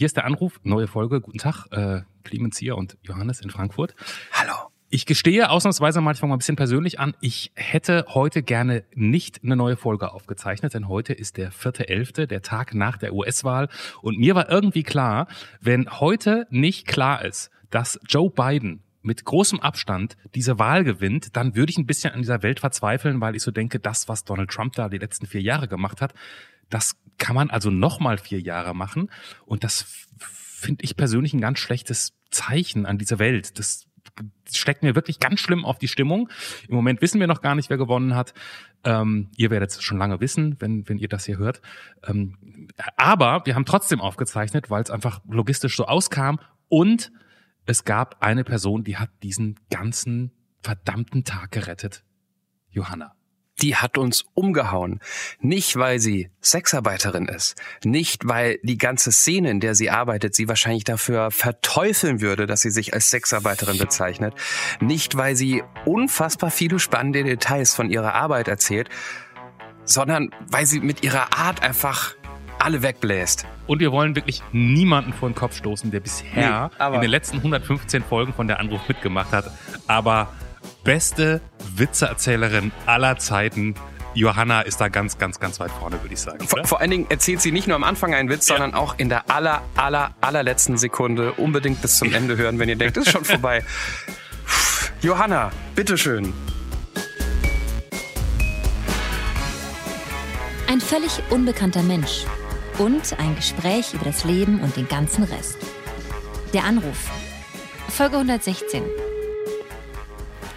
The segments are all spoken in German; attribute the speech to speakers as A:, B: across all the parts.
A: Hier ist der Anruf, neue Folge. Guten Tag, äh, Clemens hier und Johannes in Frankfurt.
B: Hallo.
A: Ich gestehe ausnahmsweise mal, ich fange mal ein bisschen persönlich an. Ich hätte heute gerne nicht eine neue Folge aufgezeichnet, denn heute ist der vierte Elfte, der Tag nach der US-Wahl. Und mir war irgendwie klar, wenn heute nicht klar ist, dass Joe Biden mit großem Abstand diese Wahl gewinnt, dann würde ich ein bisschen an dieser Welt verzweifeln, weil ich so denke, das, was Donald Trump da die letzten vier Jahre gemacht hat, das kann man also nochmal vier Jahre machen. Und das finde ich persönlich ein ganz schlechtes Zeichen an diese Welt. Das steckt mir wirklich ganz schlimm auf die Stimmung. Im Moment wissen wir noch gar nicht, wer gewonnen hat. Ähm, ihr werdet es schon lange wissen, wenn, wenn ihr das hier hört. Ähm, aber wir haben trotzdem aufgezeichnet, weil es einfach logistisch so auskam. Und es gab eine Person, die hat diesen ganzen verdammten Tag gerettet. Johanna
B: die hat uns umgehauen. Nicht, weil sie Sexarbeiterin ist, nicht, weil die ganze Szene, in der sie arbeitet, sie wahrscheinlich dafür verteufeln würde, dass sie sich als Sexarbeiterin bezeichnet, nicht, weil sie unfassbar viele spannende Details von ihrer Arbeit erzählt, sondern weil sie mit ihrer Art einfach alle wegbläst.
A: Und wir wollen wirklich niemanden vor den Kopf stoßen, der bisher nee, in den letzten 115 Folgen von der Anruf mitgemacht hat. Aber beste Witzeerzählerin aller Zeiten. Johanna ist da ganz, ganz, ganz weit vorne, würde ich sagen.
B: Vor, vor, allen Dingen erzählt sie nicht nur am Anfang einen Witz, ja. sondern auch in der aller, aller, allerletzten Sekunde unbedingt bis zum Ende hören, wenn ihr denkt, es ist schon vorbei. Johanna, bitteschön.
C: Ein völlig unbekannter Mensch und ein Gespräch über das Leben und den ganzen Rest. Der Anruf. Folge 116.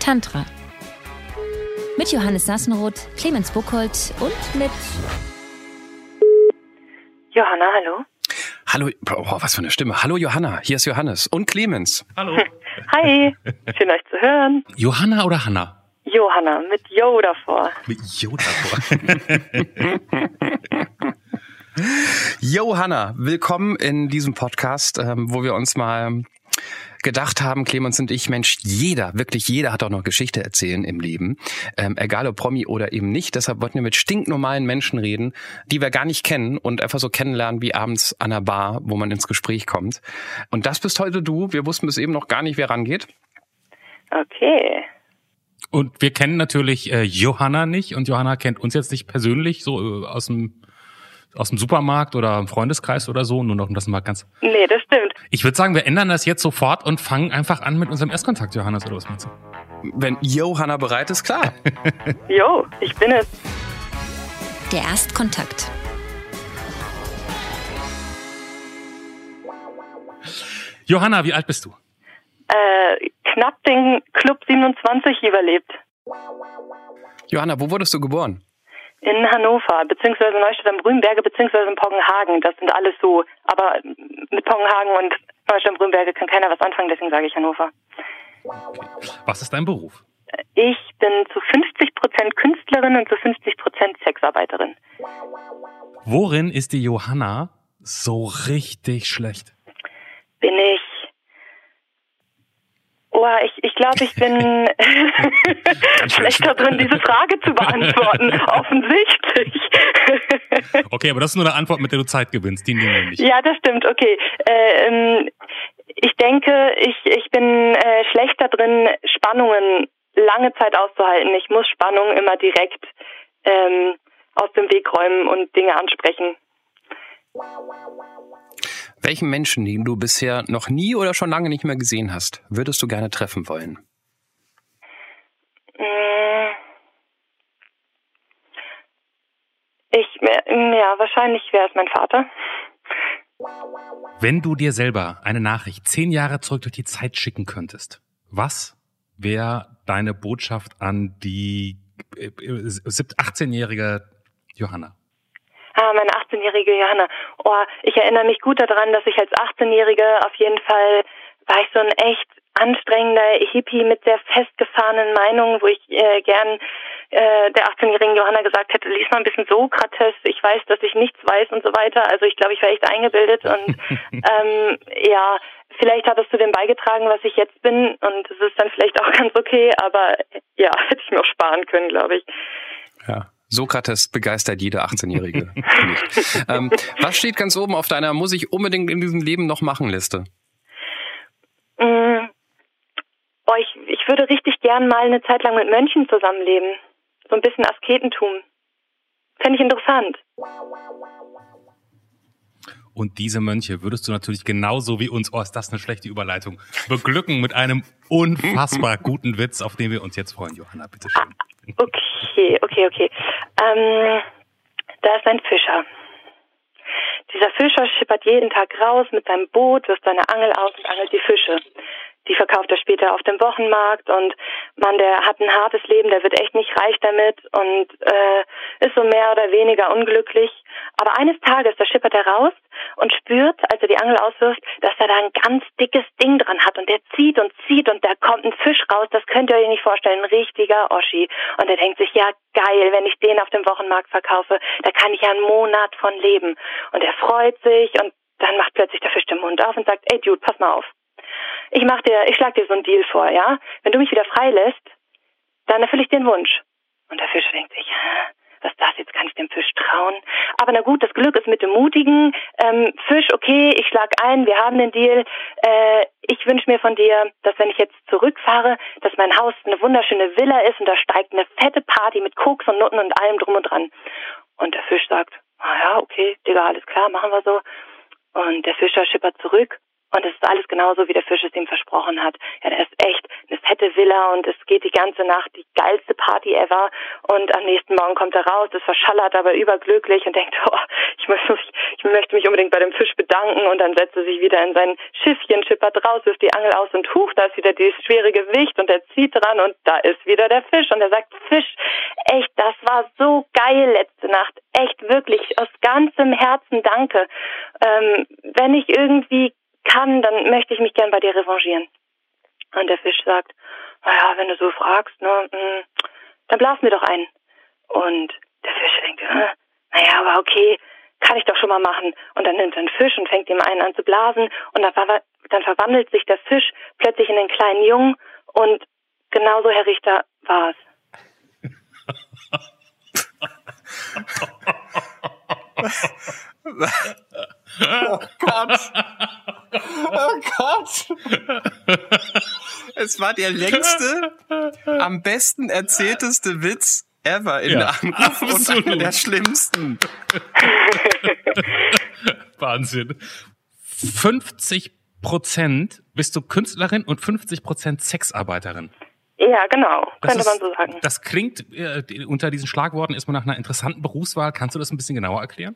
C: Tantra. Mit Johannes Sassenroth, Clemens Buchholz und mit
D: Johanna, hallo.
B: Hallo, oh, was für eine Stimme. Hallo Johanna, hier ist Johannes und Clemens.
A: Hallo.
D: Hi, schön euch zu hören.
A: Johanna oder Hanna?
D: Johanna, mit Jo davor.
A: Mit Jo davor.
B: Johanna, willkommen in diesem Podcast, ähm, wo wir uns mal gedacht haben, Clemens und ich, Mensch, jeder, wirklich jeder hat auch noch Geschichte erzählen im Leben, ähm, egal ob Promi oder eben nicht. Deshalb wollten wir mit stinknormalen Menschen reden, die wir gar nicht kennen und einfach so kennenlernen wie abends an der Bar, wo man ins Gespräch kommt. Und das bist heute du. Wir wussten bis eben noch gar nicht, wer rangeht.
D: Okay.
A: Und wir kennen natürlich äh, Johanna nicht und Johanna kennt uns jetzt nicht persönlich, so äh, aus dem aus dem Supermarkt oder im Freundeskreis oder so, nur noch um das mal ganz.
D: Nee, das stimmt.
A: Ich würde sagen, wir ändern das jetzt sofort und fangen einfach an mit unserem Erstkontakt, Johannes, oder was meinst du?
B: Wenn Johanna bereit ist, klar.
D: jo, ich bin es.
C: Der Erstkontakt.
A: Johanna, wie alt bist du?
D: Äh, knapp den Club 27 überlebt.
B: Johanna, wo wurdest du geboren?
D: In Hannover, beziehungsweise Neustadt am Brünberge, beziehungsweise in Poggenhagen. Das sind alles so. Aber mit Poggenhagen und Neustadt am Brünberge kann keiner was anfangen, deswegen sage ich Hannover.
A: Okay. Was ist dein Beruf?
D: Ich bin zu 50 Prozent Künstlerin und zu 50 Prozent Sexarbeiterin.
A: Worin ist die Johanna so richtig schlecht?
D: Bin ich Oh, ich, ich glaube, ich bin schlechter drin, diese Frage zu beantworten. Offensichtlich.
A: okay, aber das ist nur eine Antwort, mit der du Zeit gewinnst. Die nehmen wir nicht.
D: Ja, das stimmt. Okay. Ähm, ich denke, ich, ich bin äh, schlechter drin, Spannungen lange Zeit auszuhalten. Ich muss Spannungen immer direkt ähm, aus dem Weg räumen und Dinge ansprechen.
B: Welchen Menschen, den du bisher noch nie oder schon lange nicht mehr gesehen hast, würdest du gerne treffen wollen?
D: Äh, ich, ja, wahrscheinlich wäre es mein Vater.
A: Wenn du dir selber eine Nachricht zehn Jahre zurück durch die Zeit schicken könntest, was wäre deine Botschaft an die 18-jährige äh, Johanna?
D: Ah, meine 18-jährige Johanna. Oh, ich erinnere mich gut daran, dass ich als 18-Jährige auf jeden Fall war ich so ein echt anstrengender Hippie mit sehr festgefahrenen Meinungen, wo ich äh, gern äh, der 18-jährigen Johanna gesagt hätte, lies mal ein bisschen Sokrates, ich weiß, dass ich nichts weiß und so weiter. Also ich glaube, ich war echt eingebildet und ähm, ja, vielleicht hat es zu dem beigetragen, was ich jetzt bin und es ist dann vielleicht auch ganz okay, aber ja, hätte ich mir auch sparen können, glaube ich.
B: Ja, Sokrates begeistert jede 18-Jährige nicht. Ähm, was steht ganz oben auf deiner muss ich unbedingt in diesem Leben noch machen Liste?
D: Oh, ich, ich würde richtig gern mal eine Zeit lang mit Mönchen zusammenleben. So ein bisschen Asketentum. Fände ich interessant.
A: Und diese Mönche würdest du natürlich genauso wie uns, oh, ist das eine schlechte Überleitung, beglücken mit einem unfassbar guten Witz, auf den wir uns jetzt freuen. Johanna, bitteschön.
D: Okay, okay, okay. Ähm, da ist ein Fischer. Dieser Fischer schippert jeden Tag raus mit seinem Boot, wirft seine Angel aus und angelt die Fische die verkauft er später auf dem Wochenmarkt und man, der hat ein hartes Leben, der wird echt nicht reich damit und äh, ist so mehr oder weniger unglücklich. Aber eines Tages, da schippert er raus und spürt, als er die Angel auswirft, dass er da ein ganz dickes Ding dran hat und der zieht und zieht und da kommt ein Fisch raus, das könnt ihr euch nicht vorstellen, ein richtiger Oschi. Und er denkt sich, ja geil, wenn ich den auf dem Wochenmarkt verkaufe, da kann ich ja einen Monat von leben. Und er freut sich und dann macht plötzlich der Fisch den Mund auf und sagt, ey Dude, pass mal auf ich mach dir, ich schlag dir so einen Deal vor, ja? Wenn du mich wieder freilässt, dann erfülle ich den Wunsch. Und der Fisch denkt sich, was das jetzt kann ich dem Fisch trauen. Aber na gut, das Glück ist mit dem mutigen ähm, Fisch. Okay, ich schlag ein, wir haben den Deal. Äh, ich wünsche mir von dir, dass wenn ich jetzt zurückfahre, dass mein Haus eine wunderschöne Villa ist und da steigt eine fette Party mit Koks und Nutten und allem drum und dran. Und der Fisch sagt, ah ja, okay, Digga, alles klar, machen wir so. Und der Fischer schippert zurück und es ist alles genauso, wie der Fisch es ihm versprochen hat. Ja, der ist echt eine fette Villa und es geht die ganze Nacht die geilste Party ever. Und am nächsten Morgen kommt er raus, ist verschallert, aber überglücklich und denkt, oh, ich, möchte mich, ich möchte mich unbedingt bei dem Fisch bedanken. Und dann setzt er sich wieder in sein Schiffchen, schippert raus, wirft die Angel aus und huch, da ist wieder dieses schwere Gewicht und er zieht dran und da ist wieder der Fisch. Und er sagt, Fisch, echt, das war so geil letzte Nacht. Echt, wirklich, aus ganzem Herzen danke. Ähm, wenn ich irgendwie kann, dann möchte ich mich gern bei dir revanchieren. Und der Fisch sagt, naja, wenn du so fragst, ne, hm, dann blas mir doch ein. Und der Fisch denkt, naja, aber okay, kann ich doch schon mal machen. Und dann nimmt er einen Fisch und fängt ihm einen an zu blasen. Und dann, dann verwandelt sich der Fisch plötzlich in den kleinen Jungen. Und genauso, Herr Richter, war es.
B: Oh Gott. Oh Gott. Es war der längste, am besten erzählteste Witz ever in ja, der Anruf und einer der schlimmsten.
A: Wahnsinn. 50 Prozent bist du Künstlerin und 50 Prozent Sexarbeiterin.
D: Ja, genau, könnte ist, man so sagen.
A: Das klingt, äh, unter diesen Schlagworten ist man nach einer interessanten Berufswahl. Kannst du das ein bisschen genauer erklären?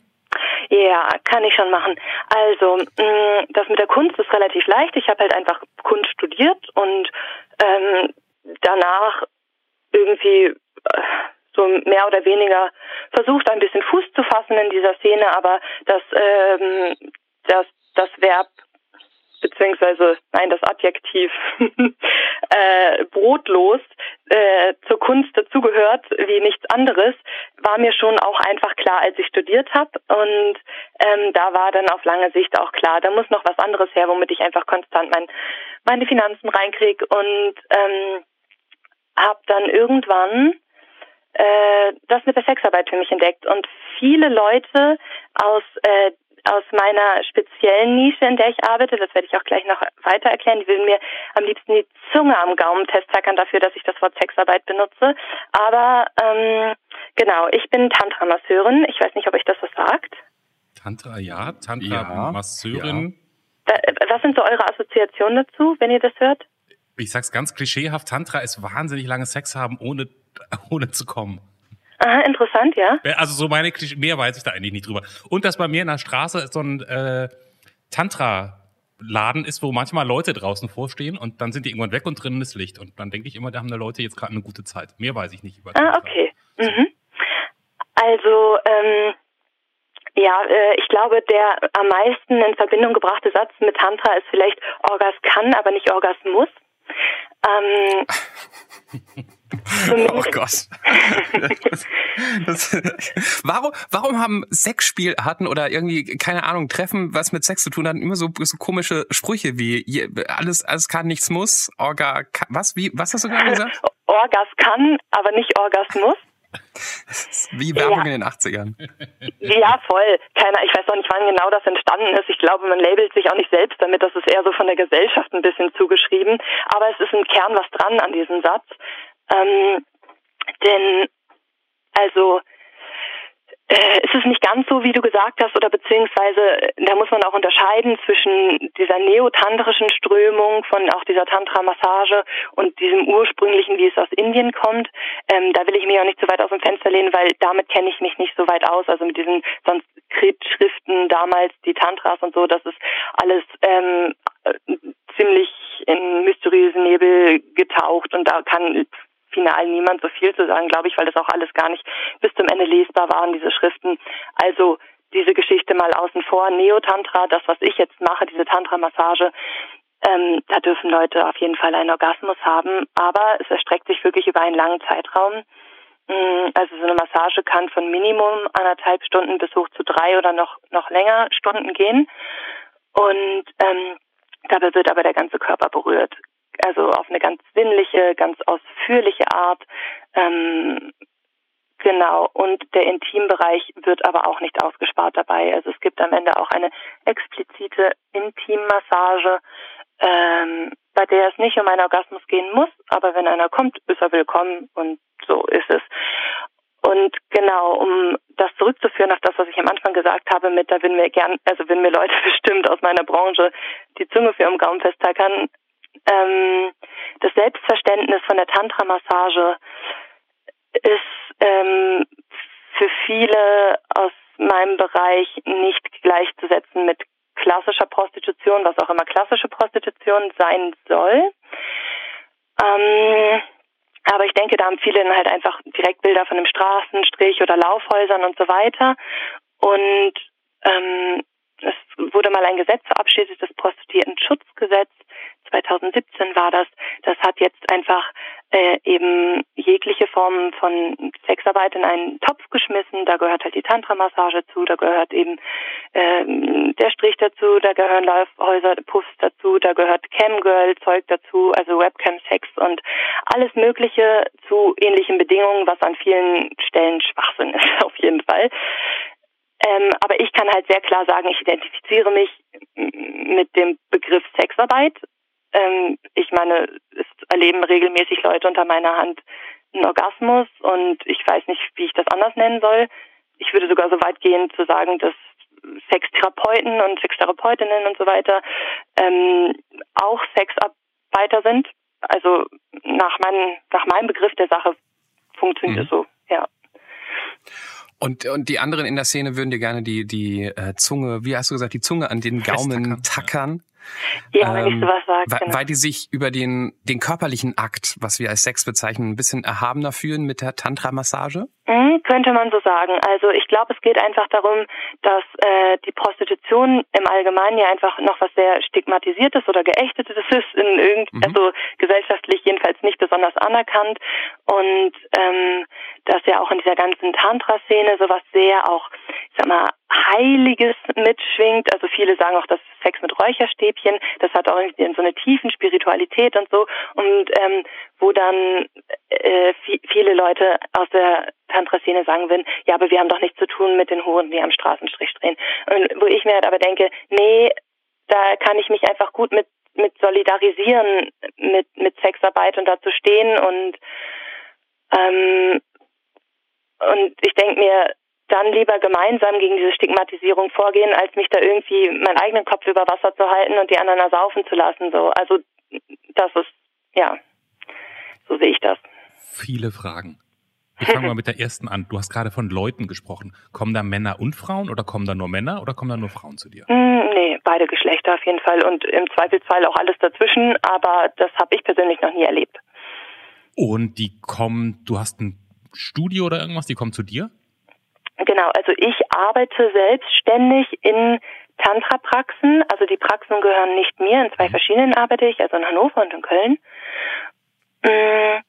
D: Ja, kann ich schon machen. Also, mh, das mit der Kunst ist relativ leicht. Ich habe halt einfach Kunst studiert und ähm, danach irgendwie äh, so mehr oder weniger versucht, ein bisschen Fuß zu fassen in dieser Szene, aber das, ähm, das, das Verb beziehungsweise nein, das Adjektiv äh, brotlos äh, zur Kunst dazugehört wie nichts anderes, war mir schon auch einfach klar, als ich studiert habe. Und ähm, da war dann auf lange Sicht auch klar, da muss noch was anderes her, womit ich einfach konstant mein, meine Finanzen reinkriege. Und ähm, habe dann irgendwann äh, das mit der Sexarbeit für mich entdeckt. Und viele Leute aus äh, aus meiner speziellen Nische, in der ich arbeite, das werde ich auch gleich noch weiter erklären, die will mir am liebsten die Zunge am Gaumen festhackern dafür, dass ich das Wort Sexarbeit benutze. Aber ähm, genau, ich bin Tantra-Masseurin. Ich weiß nicht, ob euch das was sagt.
A: Tantra, ja. Tantra-Masseurin.
D: Ja. Was sind so eure Assoziationen dazu, wenn ihr das hört?
A: Ich sag's ganz klischeehaft, Tantra ist wahnsinnig lange Sex haben, ohne, ohne zu kommen.
D: Aha, interessant, ja.
A: Also so meine Klischee, mehr weiß ich da eigentlich nicht drüber. Und dass bei mir in der Straße so ein äh, Tantra-Laden ist, wo manchmal Leute draußen vorstehen und dann sind die irgendwann weg und drinnen ist Licht. Und dann denke ich immer, da haben die Leute jetzt gerade eine gute Zeit. Mehr weiß ich nicht über
D: Tantra. Ah, okay. Mhm. Also, ähm, ja, äh, ich glaube, der am meisten in Verbindung gebrachte Satz mit Tantra ist vielleicht Orgas kann, aber nicht Orgas muss. Ähm,
B: oh Gott. Das, warum, warum haben Sexspielarten oder irgendwie, keine Ahnung, Treffen, was mit Sex zu tun hat, immer so, so komische Sprüche wie alles, alles kann, nichts muss, Orga, was, wie, was hast du gerade gesagt?
D: Orgas kann, aber nicht Orgasmus.
B: Wie Werbung ja. in den 80ern.
D: Ja, voll. Keiner, ich weiß auch nicht, wann genau das entstanden ist. Ich glaube, man labelt sich auch nicht selbst damit. Das ist eher so von der Gesellschaft ein bisschen zugeschrieben. Aber es ist im Kern was dran an diesem Satz. Ähm, denn, also, äh, es ist nicht ganz so, wie du gesagt hast, oder beziehungsweise da muss man auch unterscheiden zwischen dieser neotantrischen Strömung von auch dieser Tantra-Massage und diesem ursprünglichen, wie es aus Indien kommt. Ähm, da will ich mich auch nicht zu weit aus dem Fenster lehnen, weil damit kenne ich mich nicht so weit aus. Also mit diesen Sanskrit-Schriften damals, die Tantras und so, das ist alles ähm, äh, ziemlich in mysteriösen Nebel getaucht und da kann final niemand so viel zu sagen, glaube ich, weil das auch alles gar nicht bis zum Ende lesbar waren, diese Schriften. Also diese Geschichte mal außen vor. Neo-Tantra, das, was ich jetzt mache, diese Tantra-Massage, ähm, da dürfen Leute auf jeden Fall einen Orgasmus haben, aber es erstreckt sich wirklich über einen langen Zeitraum. Mm, also so eine Massage kann von Minimum anderthalb Stunden bis hoch zu drei oder noch, noch länger Stunden gehen. Und ähm, dabei wird aber der ganze Körper berührt also auf eine ganz sinnliche, ganz ausführliche Art. Ähm, genau. Und der Intimbereich wird aber auch nicht ausgespart dabei. Also es gibt am Ende auch eine explizite Intimmassage, ähm, bei der es nicht um einen Orgasmus gehen muss, aber wenn einer kommt, ist er willkommen und so ist es. Und genau, um das zurückzuführen auf das, was ich am Anfang gesagt habe, mit da würden mir gern, also wenn mir Leute bestimmt aus meiner Branche die Zunge für im Gaumen festtackern, ähm, das Selbstverständnis von der Tantra-Massage ist ähm, für viele aus meinem Bereich nicht gleichzusetzen mit klassischer Prostitution, was auch immer klassische Prostitution sein soll. Ähm, aber ich denke, da haben viele dann halt einfach direkt Bilder von einem Straßenstrich oder Laufhäusern und so weiter. Und ähm, es wurde mal ein Gesetz verabschiedet, das Prostituierten-Schutzgesetz, 2017 war das. Das hat jetzt einfach äh, eben jegliche Formen von Sexarbeit in einen Topf geschmissen. Da gehört halt die Tantra-Massage zu, da gehört eben ähm, der Strich dazu, da gehören Laufhäuser, Puffs dazu, da gehört Camgirl-Zeug dazu, also Webcam-Sex und alles Mögliche zu ähnlichen Bedingungen, was an vielen Stellen Schwachsinn ist, auf jeden Fall. Ähm, aber ich kann halt sehr klar sagen, ich identifiziere mich mit dem Begriff Sexarbeit ähm, ich meine, es erleben regelmäßig Leute unter meiner Hand einen Orgasmus und ich weiß nicht, wie ich das anders nennen soll. Ich würde sogar so weit gehen zu sagen, dass Sextherapeuten und Sextherapeutinnen und so weiter ähm, auch Sexarbeiter sind. Also nach, mein, nach meinem Begriff der Sache funktioniert es mhm. so, ja.
B: Und, und die anderen in der Szene würden dir gerne die, die äh, Zunge, wie hast du gesagt, die Zunge an den Gaumen tackern.
D: Ja, wenn ähm, ich sowas sage.
B: Weil, genau. weil die sich über den, den körperlichen Akt, was wir als Sex bezeichnen, ein bisschen erhabener fühlen mit der Tantra-Massage?
D: Mhm, könnte man so sagen. Also ich glaube, es geht einfach darum, dass äh, die Prostitution im Allgemeinen ja einfach noch was sehr stigmatisiertes oder geächtetes ist, in irgend, mhm. also gesellschaftlich jedenfalls nicht besonders anerkannt und ähm, dass ja auch in dieser ganzen Tantra-Szene sowas sehr auch, ich sag mal, Heiliges mitschwingt. Also viele sagen auch, dass Sex mit Räucherstäbchen, das hat auch so eine tiefen Spiritualität und so. Und ähm, wo dann äh, viele Leute aus der Tantra-Szene sagen würden, ja, aber wir haben doch nichts zu tun mit den Huren, die am Straßenstrich drehen. Und wo ich mir halt aber denke, nee, da kann ich mich einfach gut mit mit solidarisieren mit mit Sexarbeit und dazu stehen und ähm, und ich denke mir, dann lieber gemeinsam gegen diese Stigmatisierung vorgehen, als mich da irgendwie meinen eigenen Kopf über Wasser zu halten und die anderen ersaufen zu lassen. So, also das ist ja, so sehe ich das.
A: Viele Fragen. Ich fange mal mit der ersten an. Du hast gerade von Leuten gesprochen. Kommen da Männer und Frauen oder kommen da nur Männer oder kommen da nur Frauen zu dir?
D: Mm, nee, beide Geschlechter auf jeden Fall und im Zweifelsfall auch alles dazwischen, aber das habe ich persönlich noch nie erlebt.
A: Und die kommen, du hast ein Studio oder irgendwas, die kommen zu dir?
D: Genau, also ich arbeite selbstständig in Tantra-Praxen. Also die Praxen gehören nicht mir. In zwei mhm. verschiedenen arbeite ich, also in Hannover und in Köln. Mm,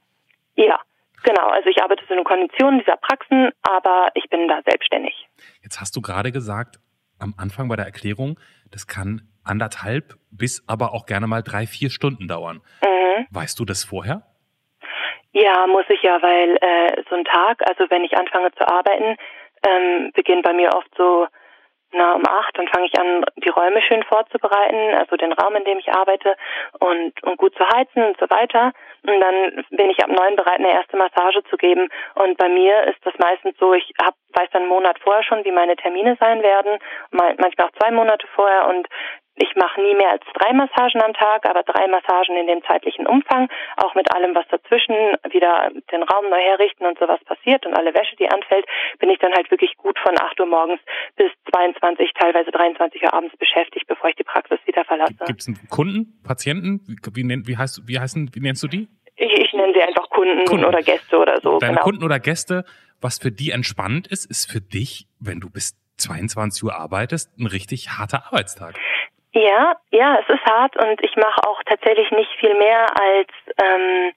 D: ja, genau. Also ich arbeite zu den Konditionen dieser Praxen, aber ich bin da selbstständig.
A: Jetzt hast du gerade gesagt, am Anfang bei der Erklärung, das kann anderthalb bis aber auch gerne mal drei, vier Stunden dauern. Mhm. Weißt du das vorher?
D: Ja, muss ich ja, weil äh, so ein Tag, also wenn ich anfange zu arbeiten, ähm, beginnt bei mir oft so na, um acht, dann fange ich an, die Räume schön vorzubereiten, also den Raum, in dem ich arbeite und, und gut zu heizen und so weiter. Und dann bin ich ab neun bereit, eine erste Massage zu geben. Und bei mir ist das meistens so, ich hab, weiß dann einen Monat vorher schon, wie meine Termine sein werden, manchmal auch zwei Monate vorher und ich mache nie mehr als drei Massagen am Tag, aber drei Massagen in dem zeitlichen Umfang, auch mit allem, was dazwischen, wieder den Raum neu herrichten und sowas passiert und alle Wäsche, die anfällt, bin ich dann halt wirklich gut von 8 Uhr morgens bis 22, teilweise 23 Uhr abends beschäftigt, bevor ich die Praxis wieder verlasse.
A: Gibt es Kunden, Patienten? Wie, wie, wie, heißt, wie, heißen, wie nennst du die?
D: Ich, ich nenne sie einfach Kunden, Kunden, oder Gäste oder so.
A: Deine genau. Kunden oder Gäste, was für die entspannt ist, ist für dich, wenn du bis 22 Uhr arbeitest, ein richtig harter Arbeitstag.
D: Ja, ja, es ist hart und ich mache auch tatsächlich nicht viel mehr als ähm,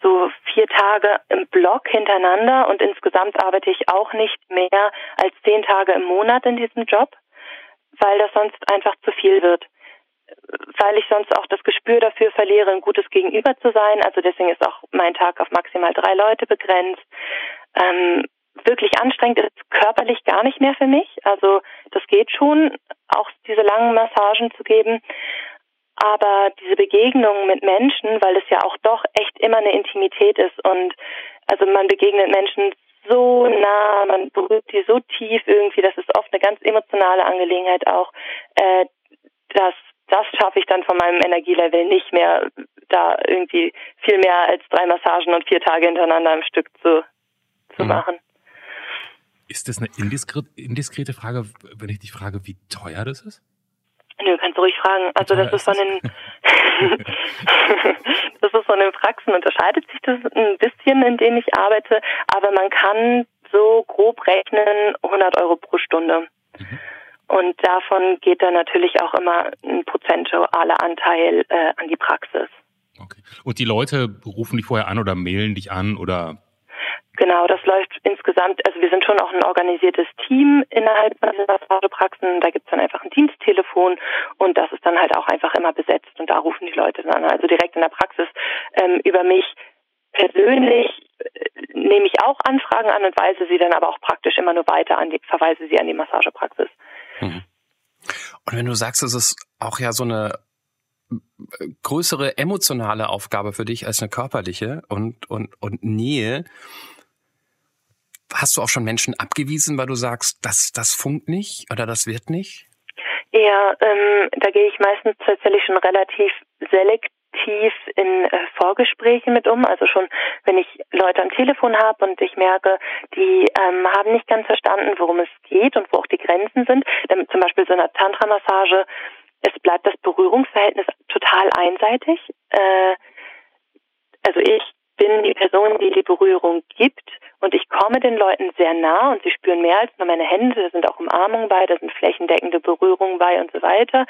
D: so vier Tage im Block hintereinander und insgesamt arbeite ich auch nicht mehr als zehn Tage im Monat in diesem Job, weil das sonst einfach zu viel wird. Weil ich sonst auch das Gespür dafür verliere, ein gutes Gegenüber zu sein. Also deswegen ist auch mein Tag auf maximal drei Leute begrenzt. Ähm, wirklich anstrengend ist körperlich gar nicht mehr für mich. Also das geht schon, auch diese langen Massagen zu geben. Aber diese Begegnungen mit Menschen, weil es ja auch doch echt immer eine Intimität ist und also man begegnet Menschen so nah, man berührt die so tief irgendwie, das ist oft eine ganz emotionale Angelegenheit auch. Äh, das, das schaffe ich dann von meinem Energielevel nicht mehr, da irgendwie viel mehr als drei Massagen und vier Tage hintereinander im Stück zu, zu mhm. machen.
A: Ist das eine indiskrete, indiskrete Frage, wenn ich dich frage, wie teuer das ist?
D: Nö, kannst du ruhig fragen. Also das ist von den das ist von den Praxen unterscheidet sich das ein bisschen, in denen ich arbeite, aber man kann so grob rechnen 100 Euro pro Stunde. Mhm. Und davon geht dann natürlich auch immer ein prozentualer Anteil äh, an die Praxis.
A: Okay. Und die Leute rufen dich vorher an oder mailen dich an oder
D: Genau, das läuft insgesamt, also wir sind schon auch ein organisiertes Team innerhalb von diesen Massagepraxen. Da gibt's dann einfach ein Diensttelefon und das ist dann halt auch einfach immer besetzt und da rufen die Leute dann also direkt in der Praxis ähm, über mich persönlich äh, nehme ich auch Anfragen an und weise sie dann aber auch praktisch immer nur weiter an die, verweise sie an die Massagepraxis.
B: Mhm. Und wenn du sagst, es ist auch ja so eine größere emotionale Aufgabe für dich als eine körperliche und, und, und Nähe, Hast du auch schon Menschen abgewiesen, weil du sagst, das, das funkt nicht oder das wird nicht?
D: Ja, ähm, da gehe ich meistens tatsächlich schon relativ selektiv in äh, Vorgespräche mit um. Also schon, wenn ich Leute am Telefon habe und ich merke, die ähm, haben nicht ganz verstanden, worum es geht und wo auch die Grenzen sind. Ähm, zum Beispiel so eine Tantra-Massage, es bleibt das Berührungsverhältnis total einseitig. Äh, also ich bin die Person, die die Berührung gibt und ich komme den Leuten sehr nah und sie spüren mehr als nur meine Hände. Da sind auch Umarmungen bei, da sind flächendeckende Berührungen bei und so weiter.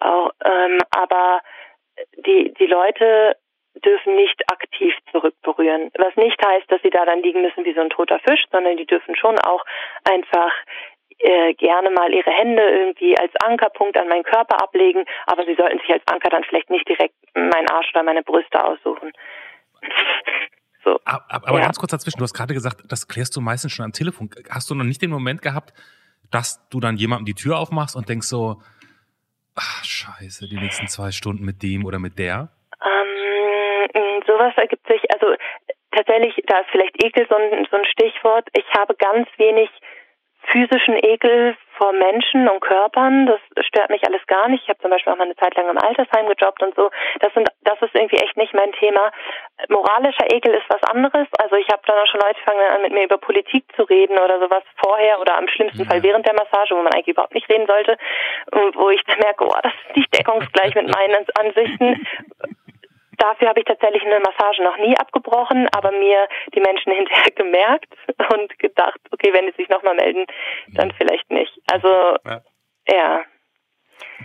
D: Auch, ähm, aber die, die Leute dürfen nicht aktiv zurückberühren. Was nicht heißt, dass sie da dann liegen müssen wie so ein toter Fisch, sondern die dürfen schon auch einfach äh, gerne mal ihre Hände irgendwie als Ankerpunkt an meinen Körper ablegen, aber sie sollten sich als Anker dann vielleicht nicht direkt meinen Arsch oder meine Brüste aussuchen.
A: So. Aber ja. ganz kurz dazwischen, du hast gerade gesagt, das klärst du meistens schon am Telefon. Hast du noch nicht den Moment gehabt, dass du dann jemandem die Tür aufmachst und denkst so, ach, scheiße, die nächsten zwei Stunden mit dem oder mit der?
D: Ähm, sowas ergibt sich, also tatsächlich, da ist vielleicht Ekel so ein, so ein Stichwort. Ich habe ganz wenig physischen Ekel vor Menschen und Körpern. Das stört mich alles gar nicht. Ich habe zum Beispiel auch mal eine Zeit lang im Altersheim gejobbt und so. Das sind, das ist irgendwie echt nicht mein Thema. Moralischer Ekel ist was anderes. Also ich habe dann auch schon Leute fangen an mit mir über Politik zu reden oder sowas vorher oder am schlimmsten ja. Fall während der Massage, wo man eigentlich überhaupt nicht reden sollte, wo ich dann merke, oh, das ist nicht deckungsgleich mit meinen Ansichten. Dafür habe ich tatsächlich eine Massage noch nie abgebrochen, aber mir die Menschen hinterher gemerkt und gedacht, okay, wenn sie sich nochmal melden, dann vielleicht nicht. Also, ja. ja.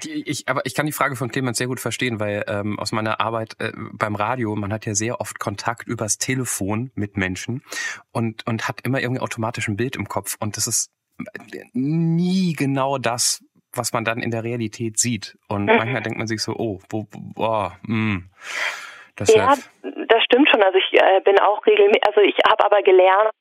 B: Die, ich, aber ich kann die Frage von Clemens sehr gut verstehen, weil ähm, aus meiner Arbeit äh, beim Radio, man hat ja sehr oft Kontakt übers Telefon mit Menschen und, und hat immer irgendwie automatisch ein Bild im Kopf. Und das ist nie genau das, was man dann in der Realität sieht. Und mhm. manchmal denkt man sich so, oh, wo, boah, mh.
D: Deshalb. Ja, das stimmt schon. Also ich äh, bin auch regelmäßig, also ich habe aber gelernt,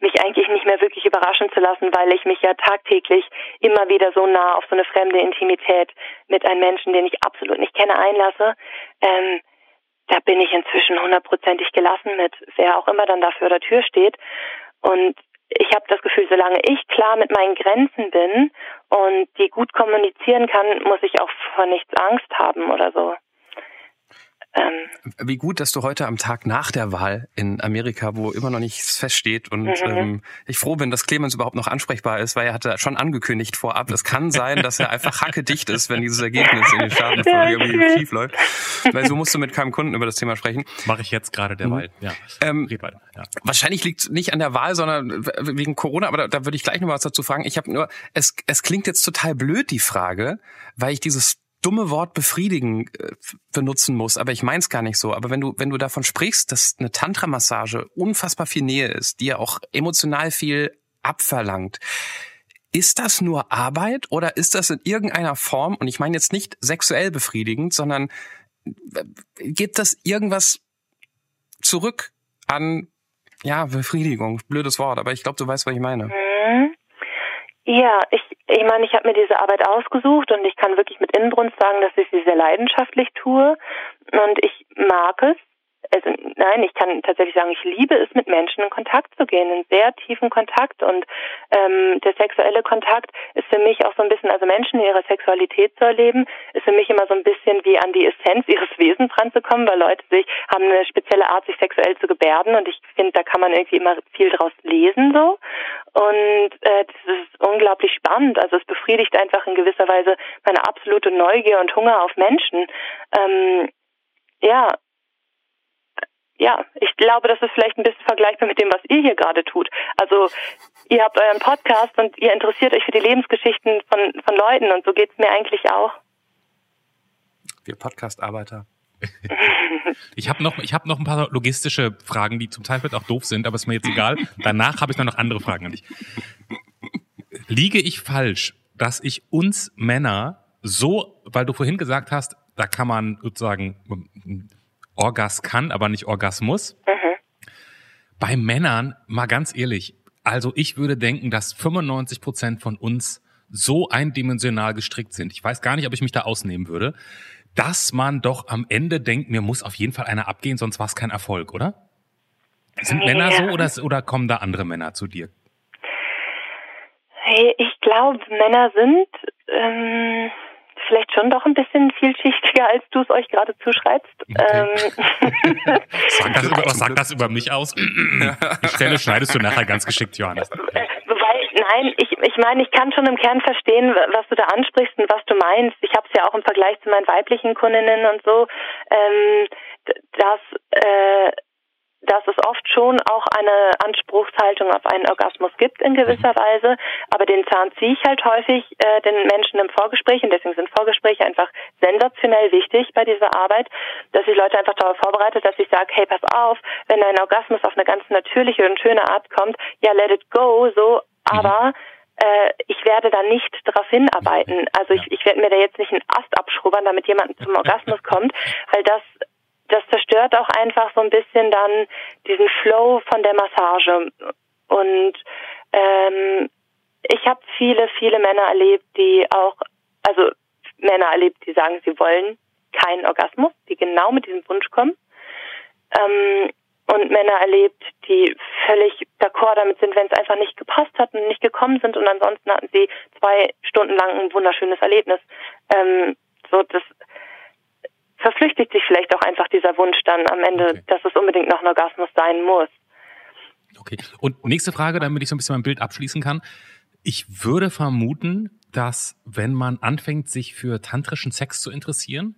D: mich eigentlich nicht mehr wirklich überraschen zu lassen, weil ich mich ja tagtäglich immer wieder so nah auf so eine fremde Intimität mit einem Menschen, den ich absolut nicht kenne, einlasse. Ähm, da bin ich inzwischen hundertprozentig gelassen mit, wer auch immer dann da vor der Tür steht. Und ich habe das Gefühl, solange ich klar mit meinen Grenzen bin und die gut kommunizieren kann, muss ich auch vor nichts Angst haben oder so.
B: Ähm, Wie gut, dass du heute am Tag nach der Wahl in Amerika, wo immer noch nichts feststeht und mhm. ähm, ich froh bin, dass Clemens überhaupt noch ansprechbar ist, weil er hatte schon angekündigt vorab, es kann sein, dass er einfach hackedicht ist, wenn dieses Ergebnis in den Staaten ja, irgendwie schief läuft. Weil so musst du mit keinem Kunden über das Thema sprechen.
A: Mache ich jetzt gerade derweil. Mhm. Ja.
B: Ähm, ja. Wahrscheinlich liegt es nicht an der Wahl, sondern wegen Corona, aber da, da würde ich gleich noch was dazu fragen. Ich habe nur, es, es klingt jetzt total blöd, die Frage, weil ich dieses dumme Wort befriedigen äh, benutzen muss, aber ich meine es gar nicht so. Aber wenn du, wenn du davon sprichst, dass eine Tantra-Massage unfassbar viel Nähe ist, die ja auch emotional viel abverlangt, ist das nur Arbeit oder ist das in irgendeiner Form, und ich meine jetzt nicht sexuell befriedigend, sondern äh, gibt das irgendwas zurück an, ja, Befriedigung, blödes Wort, aber ich glaube, du weißt, was ich meine. Mhm.
D: Ja, ich, ich meine, ich habe mir diese Arbeit ausgesucht und ich kann wirklich mit Inbrunst sagen, dass ich sie sehr leidenschaftlich tue und ich mag es also nein, ich kann tatsächlich sagen, ich liebe es, mit Menschen in Kontakt zu gehen, in sehr tiefen Kontakt. Und ähm, der sexuelle Kontakt ist für mich auch so ein bisschen, also Menschen ihre Sexualität zu erleben, ist für mich immer so ein bisschen wie an die Essenz ihres Wesens ranzukommen, weil Leute sich haben eine spezielle Art, sich sexuell zu gebärden. Und ich finde, da kann man irgendwie immer viel draus lesen so. Und äh, das ist unglaublich spannend. Also es befriedigt einfach in gewisser Weise meine absolute Neugier und Hunger auf Menschen. Ähm, ja, ja, ich glaube, das ist vielleicht ein bisschen vergleichbar mit dem, was ihr hier gerade tut. Also ihr habt euren Podcast und ihr interessiert euch für die Lebensgeschichten von, von Leuten und so geht's mir eigentlich auch.
B: Wir Podcast-Arbeiter.
A: Ich habe noch, ich hab noch ein paar logistische Fragen, die zum Teil vielleicht auch doof sind, aber ist mir jetzt egal. Danach habe ich dann noch andere Fragen an dich. Liege ich falsch, dass ich uns Männer so, weil du vorhin gesagt hast, da kann man sozusagen Orgas kann, aber nicht Orgasmus. Mhm. Bei Männern, mal ganz ehrlich, also ich würde denken, dass 95 Prozent von uns so eindimensional gestrickt sind. Ich weiß gar nicht, ob ich mich da ausnehmen würde, dass man doch am Ende denkt, mir muss auf jeden Fall einer abgehen, sonst war es kein Erfolg, oder? Sind ja. Männer so oder, oder kommen da andere Männer zu dir?
D: Ich glaube, Männer sind ähm, vielleicht schon doch ein bisschen vielschichtiger, als du es euch gerade zuschreibst. Okay.
A: Ähm. sag das über, was sagt das über mich aus? Die Stelle schneidest du nachher ganz geschickt, Johannes.
D: Nein, ich, ich meine, ich kann schon im Kern verstehen, was du da ansprichst und was du meinst. Ich habe es ja auch im Vergleich zu meinen weiblichen Kundinnen und so, ähm, dass äh, dass es oft schon auch eine Anspruchshaltung auf einen Orgasmus gibt in gewisser mhm. Weise, aber den Zahn ziehe ich halt häufig äh, den Menschen im Vorgespräch und deswegen sind Vorgespräche einfach sensationell wichtig bei dieser Arbeit, dass ich Leute einfach darauf vorbereite, dass ich sage, hey, pass auf, wenn ein Orgasmus auf eine ganz natürliche und schöne Art kommt, ja, let it go, so. Aber äh, ich werde da nicht darauf hinarbeiten. Also ich, ich werde mir da jetzt nicht einen Ast abschrubbern, damit jemand zum Orgasmus kommt, weil das das zerstört auch einfach so ein bisschen dann diesen Flow von der Massage. Und ähm, ich habe viele, viele Männer erlebt, die auch, also Männer erlebt, die sagen, sie wollen keinen Orgasmus, die genau mit diesem Wunsch kommen. Ähm, und Männer erlebt, die völlig d'accord damit sind, wenn es einfach nicht gepasst hat und nicht gekommen sind und ansonsten hatten sie zwei Stunden lang ein wunderschönes Erlebnis. Ähm, so das verflüchtigt sich vielleicht auch einfach dieser Wunsch dann am Ende, okay. dass es unbedingt noch ein Orgasmus sein muss.
A: Okay. Und nächste Frage, damit ich so ein bisschen mein Bild abschließen kann. Ich würde vermuten, dass wenn man anfängt, sich für tantrischen Sex zu interessieren,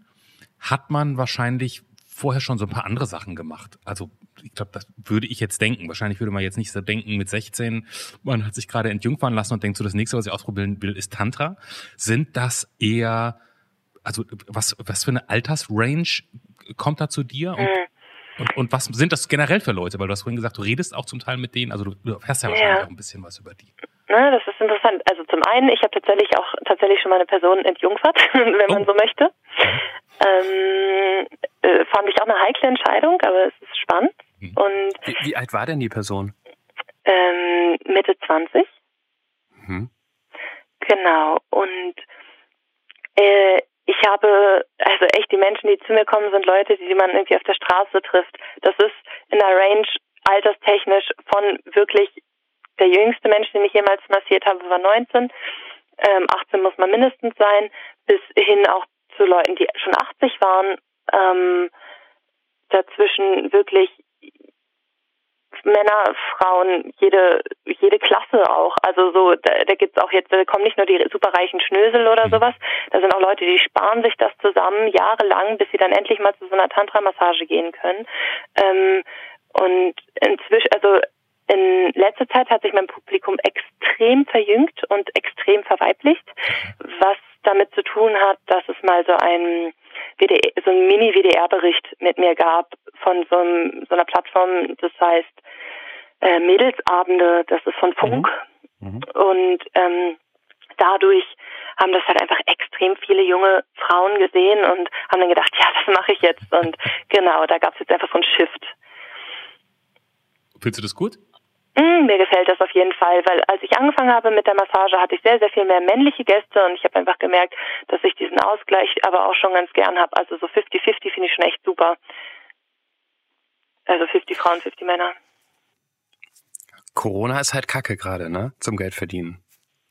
A: hat man wahrscheinlich vorher schon so ein paar andere Sachen gemacht. Also ich glaube, das würde ich jetzt denken. Wahrscheinlich würde man jetzt nicht so denken mit 16, man hat sich gerade entjungfern lassen und denkt so, das nächste, was ich ausprobieren will, ist Tantra. Sind das eher also was, was für eine Altersrange kommt da zu dir? Und, mhm. und, und, was sind das generell für Leute? Weil du hast vorhin gesagt, du redest auch zum Teil mit denen, also du, du erfährst ja wahrscheinlich ja. auch ein bisschen was über die.
D: Na, das ist interessant. Also zum einen, ich habe tatsächlich auch tatsächlich schon meine Person entjungfert, wenn man oh. so möchte. Ähm, äh, fand ich auch eine heikle Entscheidung, aber es ist spannend.
B: Mhm. Und wie, wie, alt war denn die Person?
D: Ähm, Mitte 20. Mhm. Genau. Und äh, ich habe, also echt die Menschen, die zu mir kommen, sind Leute, die man irgendwie auf der Straße trifft. Das ist in der Range alterstechnisch von wirklich der jüngste Mensch, den ich jemals massiert habe, war 19. Ähm, 18 muss man mindestens sein, bis hin auch zu Leuten, die schon 80 waren. Ähm, dazwischen wirklich Männer, Frauen, jede jede Klasse auch. Also so, da, da gibt's auch jetzt, da kommen nicht nur die superreichen Schnösel oder mhm. sowas, da sind auch Leute, die sparen sich das zusammen jahrelang, bis sie dann endlich mal zu so einer Tantra-Massage gehen können. Ähm, und inzwischen, also in letzter Zeit hat sich mein Publikum extrem verjüngt und extrem verweiblicht, was damit zu tun hat, dass es mal so ein WDR, so ein Mini-WDR-Bericht mit mir gab von so, einem, so einer Plattform, das heißt äh, Mädelsabende, das ist von Funk. Mhm. Mhm. Und ähm, dadurch haben das halt einfach extrem viele junge Frauen gesehen und haben dann gedacht, ja, das mache ich jetzt. Und genau, da gab es jetzt einfach so ein Shift.
A: Findest du das gut?
D: Mm, mir gefällt das auf jeden Fall, weil als ich angefangen habe mit der Massage, hatte ich sehr, sehr viel mehr männliche Gäste und ich habe einfach gemerkt, dass ich diesen Ausgleich aber auch schon ganz gern habe. Also so 50-50 finde ich schon echt super. Also 50 Frauen, 50 Männer.
B: Corona ist halt Kacke gerade, ne? Zum Geld verdienen.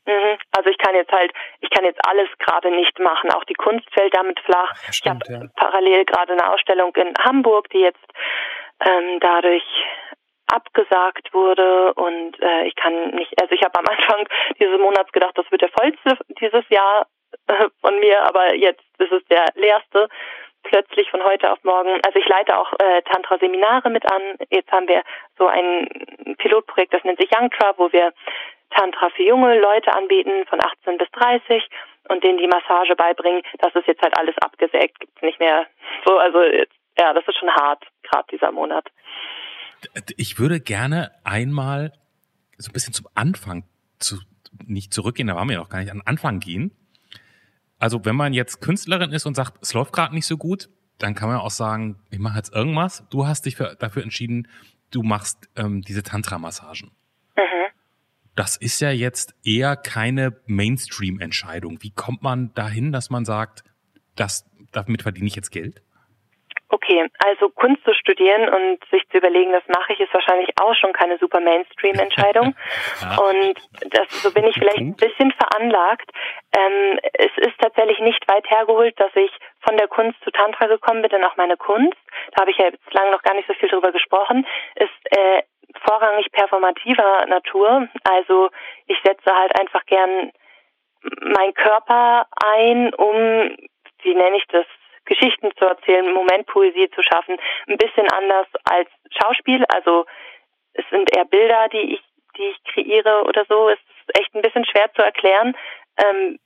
D: Mhm. Also ich kann jetzt halt, ich kann jetzt alles gerade nicht machen. Auch die Kunst fällt damit flach. Ja, stimmt, ich habe ja. parallel gerade eine Ausstellung in Hamburg, die jetzt ähm, dadurch abgesagt wurde und äh, ich kann nicht, also ich habe am Anfang dieses Monats gedacht, das wird der vollste dieses Jahr äh, von mir, aber jetzt ist es der leerste plötzlich von heute auf morgen. Also ich leite auch äh, Tantra-Seminare mit an. Jetzt haben wir so ein Pilotprojekt, das nennt sich Young Tra, wo wir Tantra für junge Leute anbieten von 18 bis 30 und denen die Massage beibringen. Das ist jetzt halt alles abgesägt, gibt's nicht mehr so. Also jetzt, ja, das ist schon hart, gerade dieser Monat.
A: Ich würde gerne einmal so ein bisschen zum Anfang zu, nicht zurückgehen, da waren wir noch gar nicht, an Anfang gehen. Also wenn man jetzt Künstlerin ist und sagt, es läuft gerade nicht so gut, dann kann man auch sagen, ich mache jetzt irgendwas. Du hast dich für, dafür entschieden, du machst ähm, diese Tantra-Massagen. Mhm. Das ist ja jetzt eher keine Mainstream-Entscheidung. Wie kommt man dahin, dass man sagt, das, damit verdiene ich jetzt Geld?
D: Okay, also Kunst zu studieren und sich zu überlegen, das mache ich, ist wahrscheinlich auch schon keine super Mainstream-Entscheidung. ja. Und das, so bin ich vielleicht ein bisschen veranlagt. Ähm, es ist tatsächlich nicht weit hergeholt, dass ich von der Kunst zu Tantra gekommen bin, denn auch meine Kunst, da habe ich ja bislang noch gar nicht so viel drüber gesprochen, ist äh, vorrangig performativer Natur. Also ich setze halt einfach gern meinen Körper ein, um, wie nenne ich das, Geschichten zu erzählen, Momentpoesie zu schaffen, ein bisschen anders als Schauspiel. Also es sind eher Bilder, die ich, die ich kreiere oder so. Es ist echt ein bisschen schwer zu erklären. Ähm,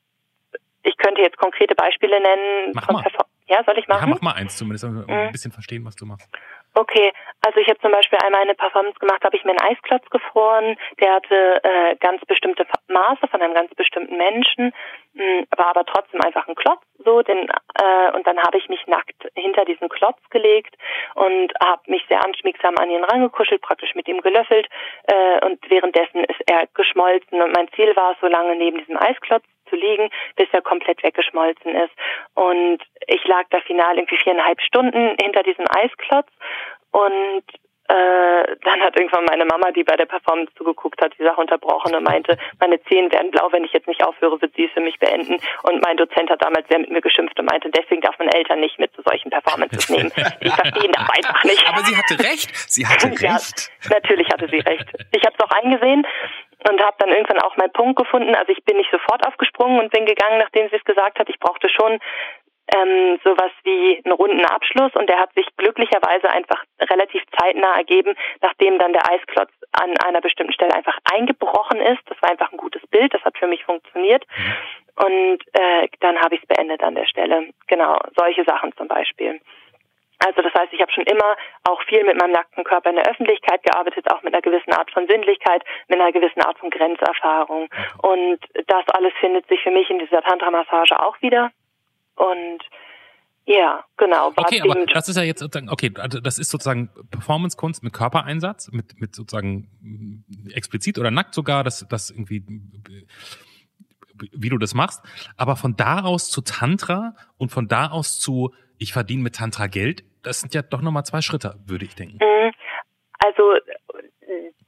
D: ich könnte jetzt konkrete Beispiele nennen.
A: Mach mal.
D: Ja, soll ich machen? Ja,
A: mach mal eins zumindest, um ein mhm. bisschen verstehen, was du machst.
D: Okay, also ich habe zum Beispiel einmal eine Performance gemacht, habe ich mir einen Eisklotz gefroren, der hatte äh, ganz bestimmte Maße von einem ganz bestimmten Menschen, mh, hm, war aber trotzdem einfach ein Klotz, so, denn äh, und dann habe ich mich nackt hinter diesen Klotz gelegt und habe mich sehr anschmiegsam an ihn rangekuschelt, praktisch mit ihm gelöffelt. Äh, und währenddessen ist er geschmolzen. Und mein Ziel war es, so lange neben diesem Eisklotz zu liegen, bis er komplett weggeschmolzen ist. Und ich lag da final irgendwie viereinhalb Stunden hinter diesem Eisklotz. Und äh, dann hat irgendwann meine Mama, die bei der Performance zugeguckt hat, die Sache unterbrochen und meinte, meine Zehen werden blau, wenn ich jetzt nicht aufhöre, wird sie es für mich beenden. Und mein Dozent hat damals sehr mit mir geschimpft und meinte, deswegen darf man Eltern nicht mit zu solchen Performances nehmen. Die verstehen das einfach nicht.
B: Aber sie hatte recht. Sie hatte recht. Ja,
D: natürlich hatte sie recht. Ich habe es auch eingesehen und habe dann irgendwann auch meinen Punkt gefunden. Also ich bin nicht sofort aufgesprungen und bin gegangen, nachdem sie es gesagt hat. Ich brauchte schon ähm, sowas wie einen runden Abschluss und der hat sich glücklicherweise einfach relativ zeitnah ergeben, nachdem dann der Eisklotz an einer bestimmten Stelle einfach eingebrochen ist. Das war einfach ein gutes Bild, das hat für mich funktioniert. Und äh, dann habe ich es beendet an der Stelle. Genau, solche Sachen zum Beispiel. Also das heißt, ich habe schon immer auch viel mit meinem nackten Körper in der Öffentlichkeit gearbeitet, auch mit einer gewissen Art von Sinnlichkeit, mit einer gewissen Art von Grenzerfahrung. Und das alles findet sich für mich in dieser Tantra-Massage auch wieder. Und Ja, genau.
A: Okay, aber das ist ja jetzt sozusagen, okay, also das ist sozusagen Performance-Kunst mit Körpereinsatz, mit, mit sozusagen mm, explizit oder nackt sogar, das, das irgendwie, wie du das machst. Aber von da aus zu Tantra und von da aus zu, ich verdiene mit Tantra Geld, das sind ja doch nochmal zwei Schritte, würde ich denken. Mhm.
D: Also,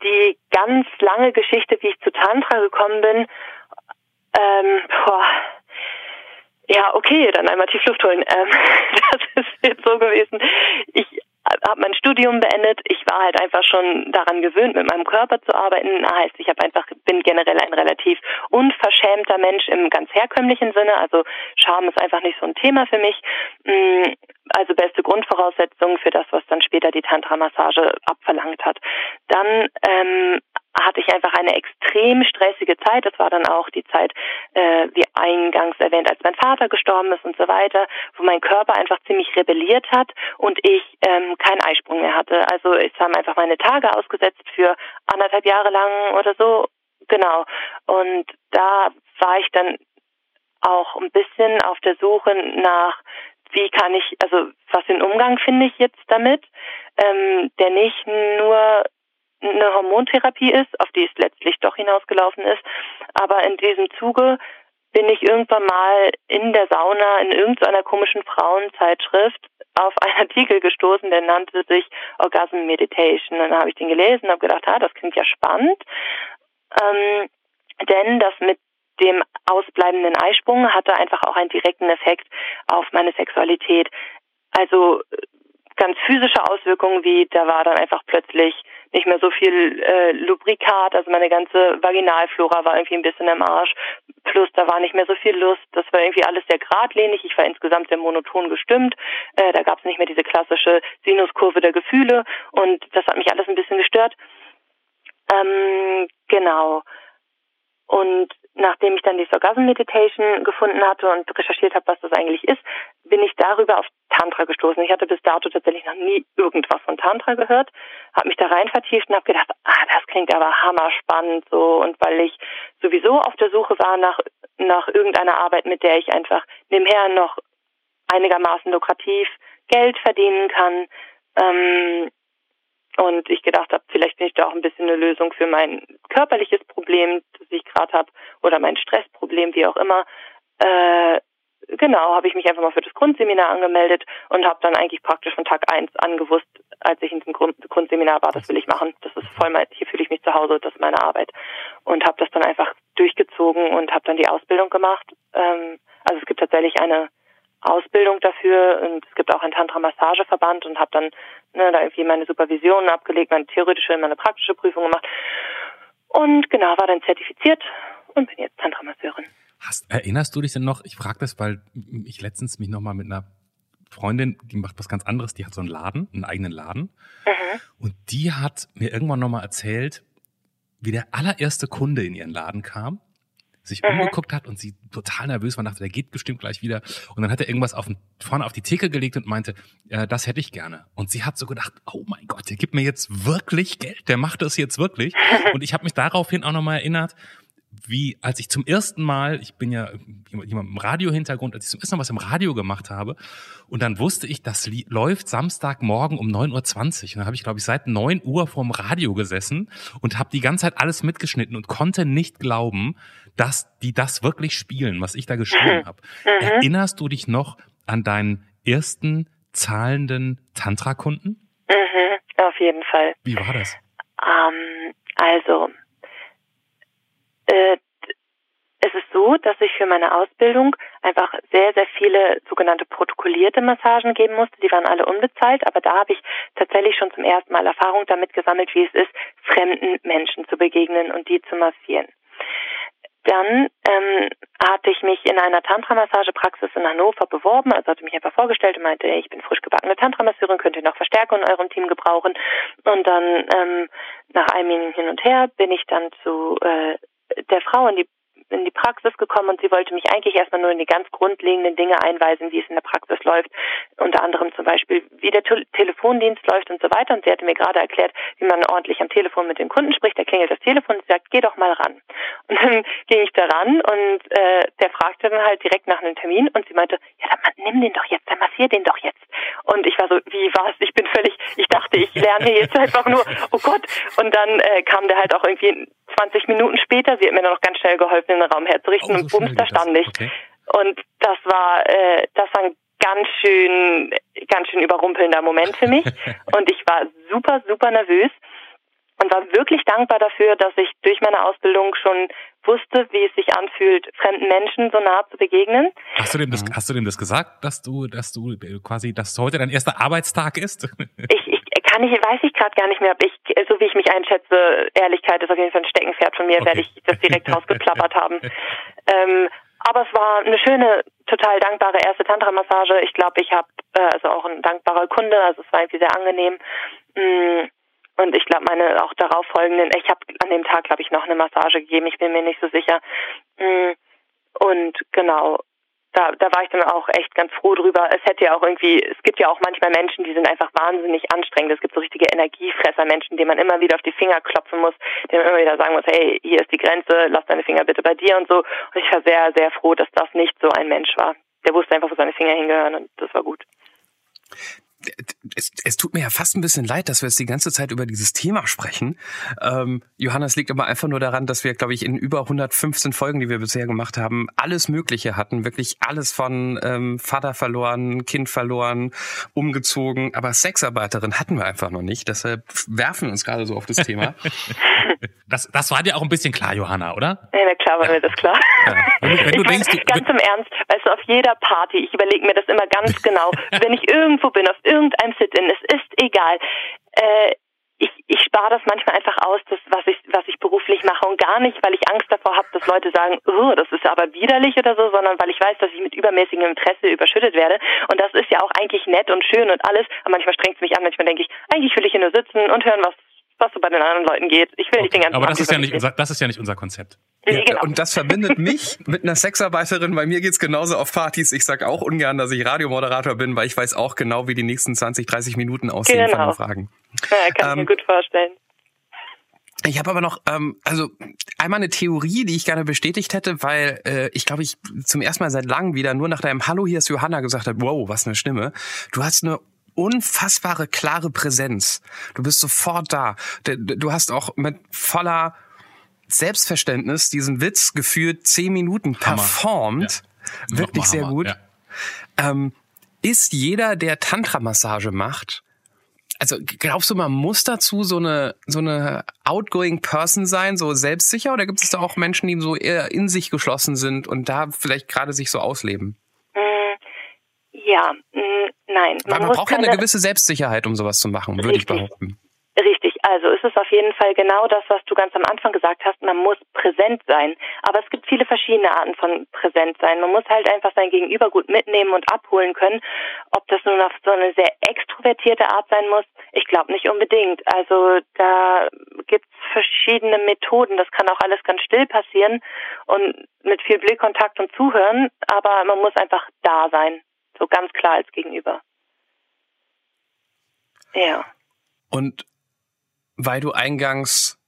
D: die ganz lange Geschichte, wie ich zu Tantra gekommen bin, ähm, boah, ja, okay, dann einmal tief Luft holen. Ähm, das ist jetzt so gewesen. Ich habe mein Studium beendet. Ich war halt einfach schon daran gewöhnt, mit meinem Körper zu arbeiten. Heißt, ich habe einfach bin generell ein relativ unverschämter Mensch im ganz herkömmlichen Sinne. Also Scham ist einfach nicht so ein Thema für mich. Mm, also beste Grundvoraussetzung für das, was dann später die Tantra-Massage abverlangt hat. Dann ähm, hatte ich einfach eine extrem stressige Zeit. Das war dann auch die Zeit, äh, wie eingangs erwähnt, als mein Vater gestorben ist und so weiter, wo mein Körper einfach ziemlich rebelliert hat und ich ähm, keinen Eisprung mehr hatte. Also ich habe einfach meine Tage ausgesetzt für anderthalb Jahre lang oder so. Genau. Und da war ich dann auch ein bisschen auf der Suche nach, wie kann ich, also was für einen Umgang finde ich jetzt damit, ähm, der nicht nur eine Hormontherapie ist, auf die es letztlich doch hinausgelaufen ist. Aber in diesem Zuge bin ich irgendwann mal in der Sauna in irgendeiner komischen Frauenzeitschrift auf einen Artikel gestoßen, der nannte sich Orgasm Meditation. Dann habe ich den gelesen und habe gedacht, ah, das klingt ja spannend. Ähm, denn das mit dem ausbleibenden Eisprung hatte einfach auch einen direkten Effekt auf meine Sexualität. Also ganz physische Auswirkungen wie da war dann einfach plötzlich nicht mehr so viel äh, Lubrikat, also meine ganze Vaginalflora war irgendwie ein bisschen im Arsch. Plus da war nicht mehr so viel Lust. Das war irgendwie alles sehr geradlinig. Ich war insgesamt sehr monoton gestimmt. Äh, da gab es nicht mehr diese klassische Sinuskurve der Gefühle und das hat mich alles ein bisschen gestört. Ähm, genau. Und nachdem ich dann die Orgasm Meditation gefunden hatte und recherchiert habe, was das eigentlich ist, bin ich darüber auf Tantra gestoßen. Ich hatte bis dato tatsächlich noch nie irgendwas von Tantra gehört, habe mich da rein vertieft und habe gedacht, ah, das klingt aber hammerspannend so. Und weil ich sowieso auf der Suche war nach nach irgendeiner Arbeit, mit der ich einfach nebenher noch einigermaßen lukrativ Geld verdienen kann, ähm, und ich gedacht habe, vielleicht bin ich da auch ein bisschen eine Lösung für mein körperliches Problem, das ich gerade habe, oder mein Stressproblem, wie auch immer. Äh, genau, habe ich mich einfach mal für das Grundseminar angemeldet und habe dann eigentlich praktisch von Tag eins an gewusst, als ich in diesem Grund Grundseminar war, das will ich machen. Das ist voll mein, hier fühle ich mich zu Hause, das ist meine Arbeit. Und habe das dann einfach durchgezogen und habe dann die Ausbildung gemacht. Ähm, also es gibt tatsächlich eine Ausbildung dafür und es gibt auch einen Tantra-Massageverband und habe dann ne, da irgendwie meine Supervisionen abgelegt, meine theoretische, und meine praktische Prüfung gemacht und genau war dann zertifiziert und bin jetzt Tantra-Masseurin.
A: Hast, erinnerst du dich denn noch? Ich frage das, weil ich letztens mich nochmal mit einer Freundin, die macht was ganz anderes, die hat so einen Laden, einen eigenen Laden. Mhm. Und die hat mir irgendwann nochmal erzählt, wie der allererste Kunde in ihren Laden kam sich mhm. umgeguckt hat und sie total nervös war, dachte, der geht bestimmt gleich wieder. Und dann hat er irgendwas auf, vorne auf die Theke gelegt und meinte, äh, das hätte ich gerne. Und sie hat so gedacht, oh mein Gott, der gibt mir jetzt wirklich Geld, der macht das jetzt wirklich. Und ich habe mich daraufhin auch nochmal erinnert, wie als ich zum ersten Mal, ich bin ja jemand im Radio-Hintergrund, als ich zum ersten Mal was im Radio gemacht habe und dann wusste ich, das läuft Samstagmorgen um 9.20 Uhr. Und dann habe ich, glaube ich, seit 9 Uhr vorm Radio gesessen und habe die ganze Zeit alles mitgeschnitten und konnte nicht glauben, dass die das wirklich spielen, was ich da geschrieben habe. Mhm. Erinnerst du dich noch an deinen ersten zahlenden Tantra-Kunden?
D: Mhm, auf jeden Fall.
A: Wie war das?
D: Ähm, also äh, es ist so, dass ich für meine Ausbildung einfach sehr, sehr viele sogenannte protokollierte Massagen geben musste. Die waren alle unbezahlt, aber da habe ich tatsächlich schon zum ersten Mal Erfahrung damit gesammelt, wie es ist, fremden Menschen zu begegnen und die zu massieren. Dann ähm, hatte ich mich in einer Tantra-Massagepraxis in Hannover beworben, also hatte mich einfach vorgestellt und meinte, ich bin frisch gebackene Tantra-Masseurin, könnt ihr noch Verstärkung in eurem Team gebrauchen. Und dann ähm, nach einem Hin und Her bin ich dann zu äh, der Frau in die in die Praxis gekommen und sie wollte mich eigentlich erstmal nur in die ganz grundlegenden Dinge einweisen, wie es in der Praxis läuft. Unter anderem zum Beispiel, wie der Te Telefondienst läuft und so weiter. Und sie hatte mir gerade erklärt, wie man ordentlich am Telefon mit den Kunden spricht. Da klingelt das Telefon und sie sagt, geh doch mal ran. Und dann ging ich da ran und äh, der fragte dann halt direkt nach einem Termin und sie meinte, ja, dann nimm den doch jetzt, dann massier den doch jetzt. Und ich war so, wie was? Ich bin völlig, ich dachte, ich lerne jetzt einfach nur, oh Gott. Und dann äh, kam der halt auch irgendwie 20 Minuten später, sie hat mir dann noch ganz schnell geholfen, den Raum herzurichten oh, so und bums, da stand ich. Okay. Und das war, äh, das war ein ganz schön, ganz schön überrumpelnder Moment für mich. und ich war super, super nervös und war wirklich dankbar dafür, dass ich durch meine Ausbildung schon wusste, wie es sich anfühlt, fremden Menschen so nah zu begegnen.
A: Hast du dem das, hast du dem das gesagt, dass du, dass du quasi, dass heute dein erster Arbeitstag ist?
D: Ich, ich kann ich, weiß ich gerade gar nicht mehr, ob ich, so wie ich mich einschätze, Ehrlichkeit ist auf jeden Fall ein Steckenpferd von mir, okay. werde ich das direkt rausgeplappert haben. Ähm, aber es war eine schöne, total dankbare erste Tantra-Massage. Ich glaube, ich habe äh, also auch ein dankbarer Kunde, also es war irgendwie sehr angenehm. Mm, und ich glaube, meine auch darauf folgenden, ich habe an dem Tag, glaube ich, noch eine Massage gegeben, ich bin mir nicht so sicher. Mm, und genau, da, da war ich dann auch echt ganz froh drüber. Es hätte ja auch irgendwie, es gibt ja auch manchmal Menschen, die sind einfach wahnsinnig anstrengend. Es gibt so richtige Energiefresser-Menschen, denen man immer wieder auf die Finger klopfen muss, denen man immer wieder sagen muss, hey, hier ist die Grenze, lass deine Finger bitte bei dir und so. Und ich war sehr, sehr froh, dass das nicht so ein Mensch war. Der wusste einfach, wo seine Finger hingehören und das war gut
B: es, es tut mir ja fast ein bisschen leid, dass wir jetzt die ganze Zeit über dieses Thema sprechen. Ähm, Johannes liegt aber einfach nur daran, dass wir, glaube ich, in über 115 Folgen, die wir bisher gemacht haben, alles Mögliche hatten. Wirklich alles von ähm, Vater verloren, Kind verloren, umgezogen. Aber Sexarbeiterin hatten wir einfach noch nicht. Deshalb werfen wir uns gerade so auf das Thema.
A: das, das war dir auch ein bisschen klar, Johanna, oder?
D: Ja, klar war ja. mir das klar. Ja. Wenn du, wenn du denkst, meine, ganz im Ernst, weißt du, auf jeder Party, ich überlege mir das immer ganz genau, wenn ich irgendwo bin, auf irgendeinem Sit-in, es ist egal. Äh, ich, ich spare das manchmal einfach aus, das, was ich, was ich beruflich mache und gar nicht, weil ich Angst davor habe, dass Leute sagen, oh, das ist aber widerlich oder so, sondern weil ich weiß, dass ich mit übermäßigem Interesse überschüttet werde. Und das ist ja auch eigentlich nett und schön und alles, aber manchmal strengt es mich an, manchmal denke ich, eigentlich will ich hier nur sitzen und hören, was was so bei den anderen Leuten geht. Ich will okay. nicht den ganzen
A: Aber das ist ja nicht unser, das ist ja nicht unser Konzept.
B: Ja, genau. Und das verbindet mich mit einer Sexarbeiterin. Bei mir geht's genauso auf Partys. Ich sag auch ungern, dass ich Radiomoderator bin, weil ich weiß auch genau, wie die nächsten 20, 30 Minuten aussehen genau. von den Fragen.
D: Ja, kann ähm, ich mir gut vorstellen.
B: Ich habe aber noch, ähm, also einmal eine Theorie, die ich gerne bestätigt hätte, weil äh, ich glaube, ich zum ersten Mal seit langem wieder nur nach deinem Hallo, hier ist Johanna gesagt habe, wow, was eine Stimme. Du hast eine unfassbare klare Präsenz. Du bist sofort da. Du hast auch mit voller Selbstverständnis diesen Witz gefühlt zehn Minuten performt. Ja. Wirklich sehr gut. Ja. Ähm, ist jeder, der Tantra-Massage macht, also glaubst du, man muss dazu so eine so eine outgoing Person sein, so selbstsicher, oder gibt es da auch Menschen, die so eher in sich geschlossen sind und da vielleicht gerade sich so ausleben?
D: Ja, mh, nein.
B: Man, man braucht ja eine gewisse Selbstsicherheit, um sowas zu machen, würde ich behaupten.
D: Richtig, also es ist auf jeden Fall genau das, was du ganz am Anfang gesagt hast, man muss präsent sein. Aber es gibt viele verschiedene Arten von präsent sein. Man muss halt einfach sein Gegenüber gut mitnehmen und abholen können. Ob das nun auf so eine sehr extrovertierte Art sein muss, ich glaube nicht unbedingt. Also da gibt es verschiedene Methoden. Das kann auch alles ganz still passieren und mit viel Blickkontakt und Zuhören, aber man muss einfach da sein. So ganz klar als Gegenüber. Ja.
B: Und weil du eingangs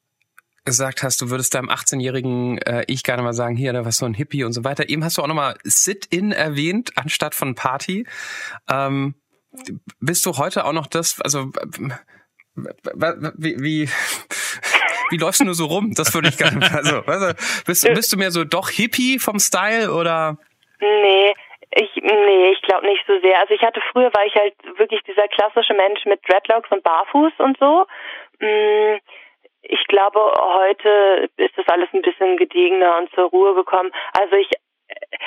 B: gesagt hast, du würdest deinem 18-jährigen äh, Ich gerne mal sagen, hier, da war so ein Hippie und so weiter. Eben hast du auch nochmal Sit-In erwähnt, anstatt von Party. Ähm, bist du heute auch noch das, also wie, wie, wie läufst du nur so rum? Das würde ich gerne mal, also, also bist, bist du mehr so doch Hippie vom Style oder?
D: Nee, ich, nee, ich glaube nicht so sehr. Also ich hatte früher, war ich halt wirklich dieser klassische Mensch mit Dreadlocks und Barfuß und so. Mm, ich glaube, heute ist das alles ein bisschen gediegener und zur Ruhe gekommen. Also ich, äh,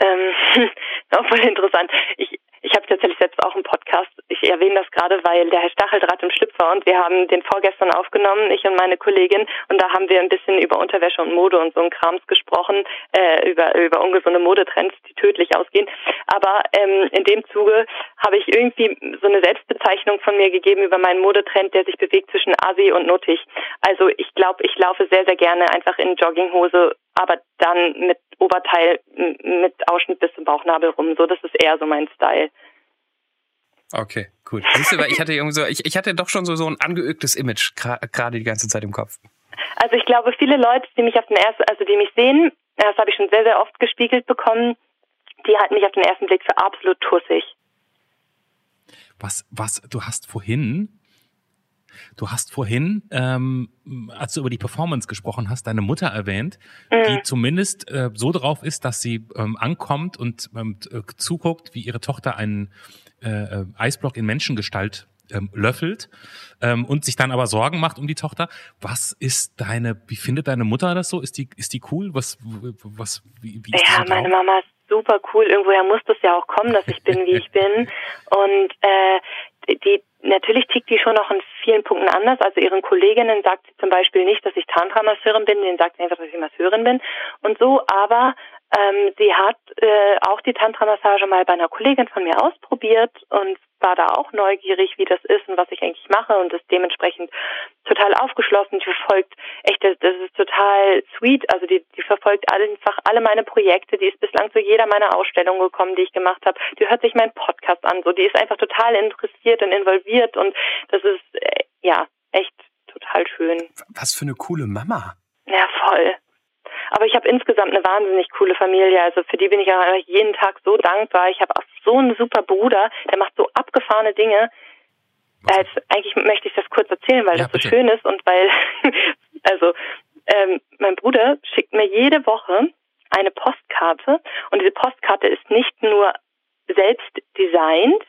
D: ähm, auch voll interessant. Ich, ich habe tatsächlich selbst auch einen Podcast. Ich erwähne das gerade, weil der Herr Stachel Stacheldraht im Schlüpfer und wir haben den vorgestern aufgenommen, ich und meine Kollegin, und da haben wir ein bisschen über Unterwäsche und Mode und so ein Krams gesprochen, äh, über, über ungesunde Modetrends, die tödlich ausgehen. Aber ähm, in dem Zuge habe ich irgendwie so eine Selbstbezeichnung von mir gegeben über meinen Modetrend, der sich bewegt zwischen Asi und Nuttig. Also ich glaube, ich laufe sehr, sehr gerne einfach in Jogginghose, aber dann mit Oberteil, mit Ausschnitt bis zum Bauchnabel rum. So, das ist eher so mein Style.
B: Okay, cool. Siehst du, weil ich hatte irgendwie so, ich, ich hatte doch schon so, so ein angeögtes Image gerade die ganze Zeit im Kopf.
D: Also ich glaube, viele Leute, die mich auf den ersten, also die mich sehen, das habe ich schon sehr, sehr oft gespiegelt bekommen, die halten mich auf den ersten Blick für absolut tussig.
A: Was, was, du hast vorhin, du hast vorhin, ähm, als du über die Performance gesprochen hast, deine Mutter erwähnt, mhm. die zumindest äh, so drauf ist, dass sie ähm, ankommt und ähm, zuguckt, wie ihre Tochter einen äh, äh, Eisblock in Menschengestalt ähm, löffelt ähm, und sich dann aber Sorgen macht um die Tochter. Was ist deine, wie findet deine Mutter das so? Ist die, ist die cool? Was, was,
D: wie, wie ist Ja, so meine Mama ist super cool. Irgendwoher muss das ja auch kommen, dass ich bin, wie ich bin. Und äh, die natürlich tickt die schon noch in vielen Punkten anders. Also ihren Kolleginnen sagt sie zum Beispiel nicht, dass ich Tantra-Masseurin bin, denen sagt sie einfach, dass ich Masseurin bin und so. Aber ähm, sie hat äh, auch die Tantra-Massage mal bei einer Kollegin von mir ausprobiert und war da auch neugierig, wie das ist und was ich eigentlich mache und ist dementsprechend total aufgeschlossen. Die verfolgt echt, das, das ist total sweet. Also die, die verfolgt einfach alle meine Projekte. Die ist bislang zu jeder meiner Ausstellungen gekommen, die ich gemacht habe. Die hört sich meinen Podcast an. So, die ist einfach total interessiert und involviert und das ist äh, ja echt total schön.
B: Was für eine coole Mama.
D: Ja, voll. Aber ich habe insgesamt eine wahnsinnig coole Familie. Also für die bin ich ja jeden Tag so dankbar. Ich habe auch so einen super Bruder, der macht so abgefahrene Dinge. Also eigentlich möchte ich das kurz erzählen, weil ja, das so bitte. schön ist und weil, also ähm, mein Bruder schickt mir jede Woche eine Postkarte und diese Postkarte ist nicht nur selbst designt,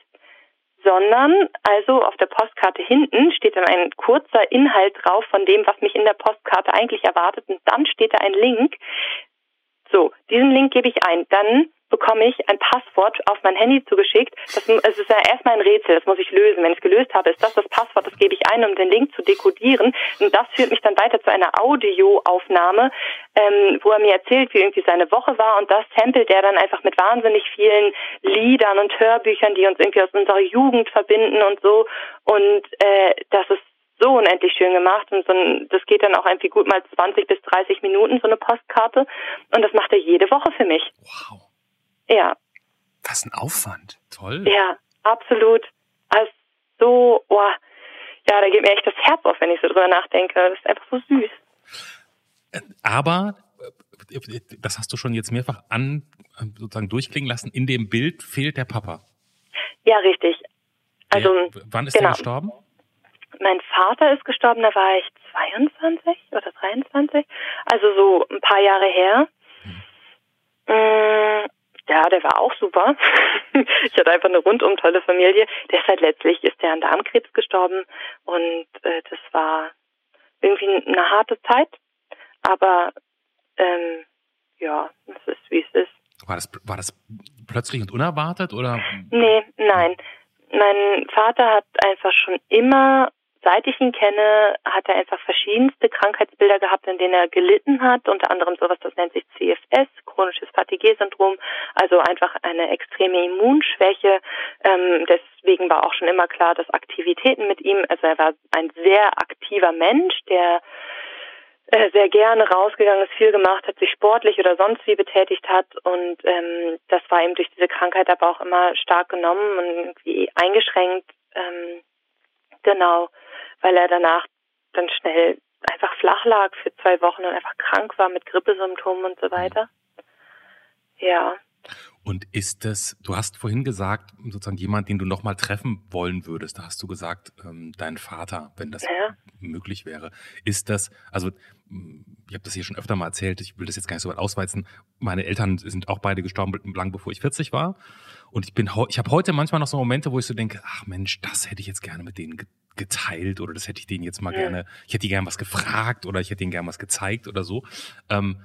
D: sondern also auf der Postkarte hinten steht dann ein kurzer Inhalt drauf von dem, was mich in der Postkarte eigentlich erwartet und dann steht da ein Link. So, diesen Link gebe ich ein. Dann bekomme ich ein Passwort auf mein Handy zugeschickt. Das, es ist ja erstmal ein Rätsel, das muss ich lösen. Wenn ich es gelöst habe, ist das das Passwort, das gebe ich ein, um den Link zu dekodieren. Und das führt mich dann weiter zu einer Audioaufnahme, ähm, wo er mir erzählt, wie irgendwie seine Woche war. Und das samplet er dann einfach mit wahnsinnig vielen Liedern und Hörbüchern, die uns irgendwie aus unserer Jugend verbinden und so. Und äh, das ist so unendlich schön gemacht und so ein, das geht dann auch irgendwie gut mal 20 bis 30 Minuten so eine Postkarte und das macht er jede Woche für mich.
A: Wow.
D: Ja.
B: Was ein Aufwand.
A: Toll.
D: Ja, absolut. Also so, oh, ja, da geht mir echt das Herz auf, wenn ich so drüber nachdenke. Das ist einfach so süß.
A: Aber äh, das hast du schon jetzt mehrfach an sozusagen durchklingen lassen. In dem Bild fehlt der Papa.
D: Ja, richtig. Also
A: der, wann ist genau. er gestorben?
D: Mein Vater ist gestorben, da war ich 22 oder 23, also so ein paar Jahre her. Hm. Ja, der war auch super. ich hatte einfach eine rundum tolle Familie. Deshalb letztlich ist der an Darmkrebs gestorben und äh, das war irgendwie eine harte Zeit. Aber ähm, ja, es ist wie es ist.
A: War das, war das plötzlich und unerwartet oder?
D: Nee, nein. Mein Vater hat einfach schon immer seit ich ihn kenne, hat er einfach verschiedenste Krankheitsbilder gehabt, in denen er gelitten hat, unter anderem sowas, das nennt sich CFS, chronisches Fatigue-Syndrom, also einfach eine extreme Immunschwäche. Ähm, deswegen war auch schon immer klar, dass Aktivitäten mit ihm, also er war ein sehr aktiver Mensch, der äh, sehr gerne rausgegangen ist, viel gemacht hat, sich sportlich oder sonst wie betätigt hat und ähm, das war ihm durch diese Krankheit aber auch immer stark genommen und irgendwie eingeschränkt. Ähm, genau weil er danach dann schnell einfach flach lag für zwei Wochen und einfach krank war mit Grippesymptomen und so weiter. Ja.
A: Und ist das, du hast vorhin gesagt, sozusagen jemand, den du nochmal treffen wollen würdest, da hast du gesagt, ähm, dein Vater, wenn das ja. möglich wäre. Ist das, also ich habe das hier schon öfter mal erzählt, ich will das jetzt gar nicht so weit ausweizen. Meine Eltern sind auch beide gestorben, lang bevor ich 40 war. Und ich bin, ich habe heute manchmal noch so Momente, wo ich so denke, ach Mensch, das hätte ich jetzt gerne mit denen geteilt oder das hätte ich denen jetzt mal ja. gerne, ich hätte die gerne was gefragt oder ich hätte ihnen gerne was gezeigt oder so. Ähm,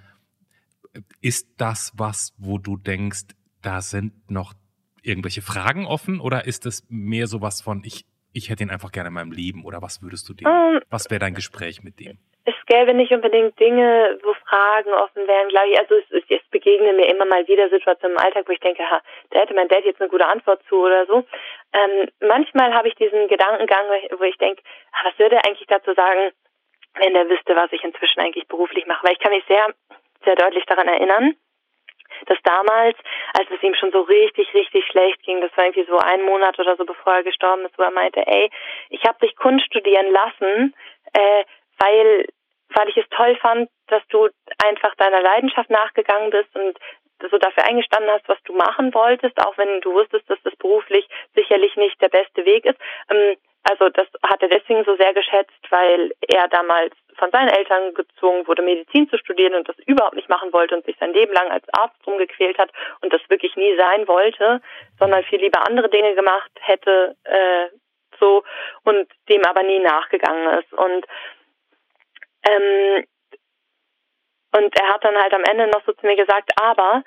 A: ist das was, wo du denkst, da sind noch irgendwelche Fragen offen oder ist es mehr sowas von, ich ich hätte ihn einfach gerne in meinem Leben oder was würdest du dem, um, ähm, was wäre dein Gespräch mit dem?
D: Es gäbe nicht unbedingt Dinge, wo Fragen offen wären, glaube ich. Also es, es, es begegnen mir immer mal wieder Situationen im Alltag, wo ich denke, ha, da hätte mein Dad jetzt eine gute Antwort zu oder so. Ähm, manchmal habe ich diesen Gedankengang, wo ich denke, was würde er eigentlich dazu sagen, wenn er wüsste, was ich inzwischen eigentlich beruflich mache. Weil ich kann mich sehr, sehr deutlich daran erinnern, dass damals, als es ihm schon so richtig, richtig schlecht ging, das war irgendwie so ein Monat oder so, bevor er gestorben ist, wo er meinte, ey, ich habe dich Kunst studieren lassen, äh, weil weil ich es toll fand, dass du einfach deiner Leidenschaft nachgegangen bist und so dafür eingestanden hast, was du machen wolltest, auch wenn du wusstest, dass das beruflich sicherlich nicht der beste Weg ist. Ähm, also das hat er deswegen so sehr geschätzt, weil er damals von seinen Eltern gezwungen wurde, Medizin zu studieren und das überhaupt nicht machen wollte und sich sein Leben lang als Arzt rumgequält hat und das wirklich nie sein wollte, sondern viel lieber andere Dinge gemacht hätte, äh, so und dem aber nie nachgegangen ist. Und ähm, und er hat dann halt am Ende noch so zu mir gesagt, aber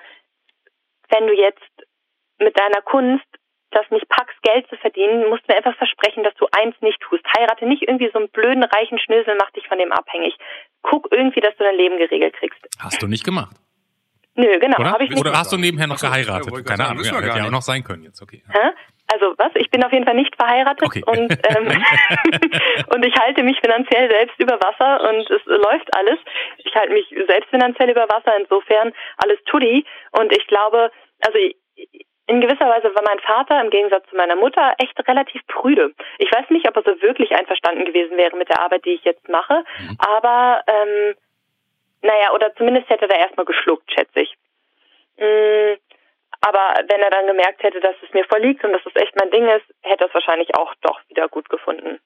D: wenn du jetzt mit deiner Kunst das nicht packst, Geld zu verdienen, musst du mir einfach versprechen, dass du eins nicht tust. Heirate nicht irgendwie so einen blöden, reichen Schnösel, mach dich von dem abhängig. Guck irgendwie, dass du dein Leben geregelt kriegst.
A: Hast du nicht gemacht?
D: Nö, genau.
A: Oder,
D: ich nicht
A: Oder hast du nebenher noch geheiratet? Ja, Keine Ahnung, ja, hätte ja auch noch sein können jetzt, okay.
D: Hä? Also was? Ich bin auf jeden Fall nicht verheiratet okay. und ähm, und ich halte mich finanziell selbst über Wasser und es läuft alles. Ich halte mich selbst finanziell über Wasser, insofern alles tutti. Und ich glaube, also in gewisser Weise war mein Vater im Gegensatz zu meiner Mutter echt relativ prüde. Ich weiß nicht, ob er so wirklich einverstanden gewesen wäre mit der Arbeit, die ich jetzt mache, mhm. aber ähm, naja, oder zumindest hätte er erstmal geschluckt, schätze ich. Mm, aber wenn er dann gemerkt hätte, dass es mir vorliegt und dass es echt mein Ding ist, hätte er es wahrscheinlich auch doch wieder gut gefunden.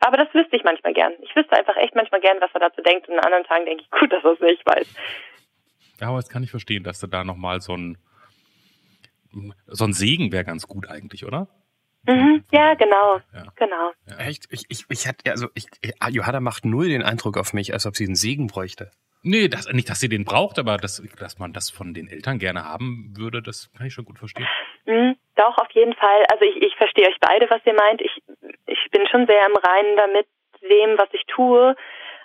D: Aber das wüsste ich manchmal gern. Ich wüsste einfach echt manchmal gern, was er dazu denkt. Und an anderen Tagen denke ich, gut, dass er es nicht weiß.
A: Ja, aber das kann ich verstehen, dass du da nochmal so ein, so ein Segen wäre ganz gut eigentlich, oder?
D: Mhm, ja, genau. Ja. Genau.
B: Ja. Echt? Ich, ich, ich hatte, also ich, Johanna macht null den Eindruck auf mich, als ob sie einen Segen bräuchte.
A: Nee, das, nicht, dass sie den braucht, aber dass, dass man das von den Eltern gerne haben würde, das kann ich schon gut verstehen.
D: Mhm, doch, auf jeden Fall. Also ich, ich verstehe euch beide, was ihr meint. Ich, ich bin schon sehr im Reinen damit, wem, was ich tue.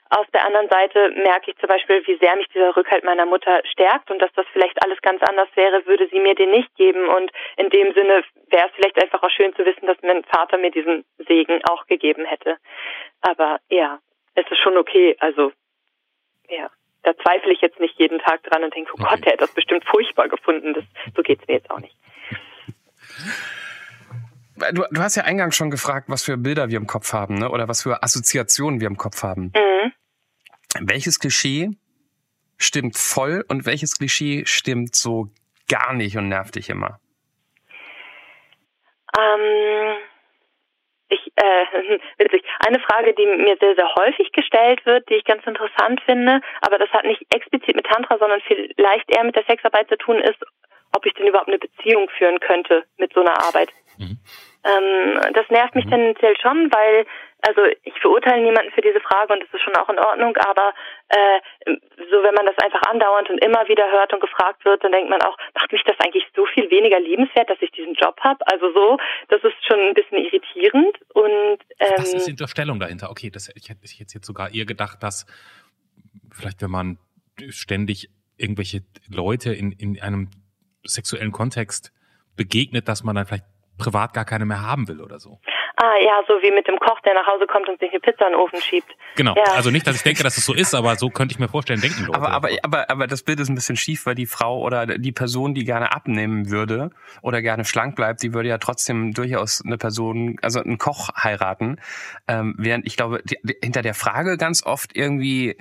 D: Auf der anderen Seite merke ich zum Beispiel, wie sehr mich dieser Rückhalt meiner Mutter stärkt und dass das vielleicht alles ganz anders wäre, würde sie mir den nicht geben. Und in dem Sinne wäre es vielleicht einfach auch schön zu wissen, dass mein Vater mir diesen Segen auch gegeben hätte. Aber ja, es ist schon okay. Also, ja da zweifle ich jetzt nicht jeden Tag dran und denke, oh. Gott, der hat das bestimmt furchtbar gefunden. Das, so geht's mir jetzt auch nicht.
B: Du, du hast ja eingangs schon gefragt, was für Bilder wir im Kopf haben, ne? oder was für Assoziationen wir im Kopf haben. Mhm. Welches Klischee stimmt voll und welches Klischee stimmt so gar nicht und nervt dich immer?
D: Ähm, ich, äh, witzig. Eine Frage, die mir sehr, sehr häufig gestellt wird, die ich ganz interessant finde, aber das hat nicht explizit mit Tantra, sondern vielleicht eher mit der Sexarbeit zu tun, ist, ob ich denn überhaupt eine Beziehung führen könnte mit so einer Arbeit. Mhm. Ähm, das nervt mich mhm. tendenziell schon, weil also ich verurteile niemanden für diese Frage und das ist schon auch in Ordnung, aber äh, so wenn man das einfach andauernd und immer wieder hört und gefragt wird, dann denkt man auch, macht mich das eigentlich so viel weniger liebenswert, dass ich diesen Job habe? Also so, das ist schon ein bisschen irritierend und
A: ähm, Was ist die Unterstellung dahinter? Okay, das ich hätte ich jetzt sogar eher gedacht, dass vielleicht wenn man ständig irgendwelche Leute in, in einem sexuellen Kontext begegnet, dass man dann vielleicht privat gar keine mehr haben will oder so.
D: Ah ja, so wie mit dem Koch, der nach Hause kommt und sich eine Pizza in den Ofen schiebt.
A: Genau.
D: Ja.
A: Also nicht, dass ich denke, dass es so ist, aber so könnte ich mir vorstellen, denken Leute.
B: Aber, aber, aber, aber das Bild ist ein bisschen schief, weil die Frau oder die Person, die gerne abnehmen würde oder gerne schlank bleibt, die würde ja trotzdem durchaus eine Person, also einen Koch heiraten. Ähm, während ich glaube, die, die, hinter der Frage ganz oft irgendwie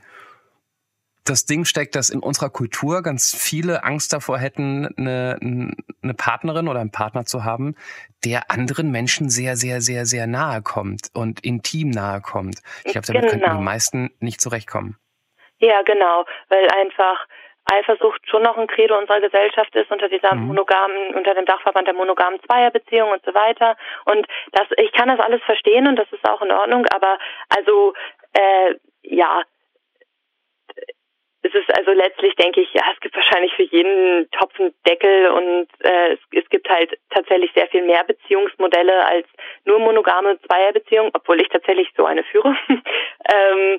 B: das Ding steckt, dass in unserer Kultur ganz viele Angst davor hätten, eine, eine Partnerin oder einen Partner zu haben, der anderen Menschen sehr, sehr, sehr, sehr nahe kommt und intim nahe kommt. Ich glaube, damit genau. könnten die genau. meisten nicht zurechtkommen.
D: Ja, genau, weil einfach Eifersucht schon noch ein Credo unserer Gesellschaft ist unter dieser mhm. monogamen, unter dem Dachverband der monogamen Zweierbeziehung und so weiter. Und das, ich kann das alles verstehen und das ist auch in Ordnung, aber also äh, ja, es ist also letztlich, denke ich, ja, es gibt wahrscheinlich für jeden Topf Deckel und äh, es, es gibt halt tatsächlich sehr viel mehr Beziehungsmodelle als nur monogame Zweierbeziehungen, obwohl ich tatsächlich so eine führe. ähm,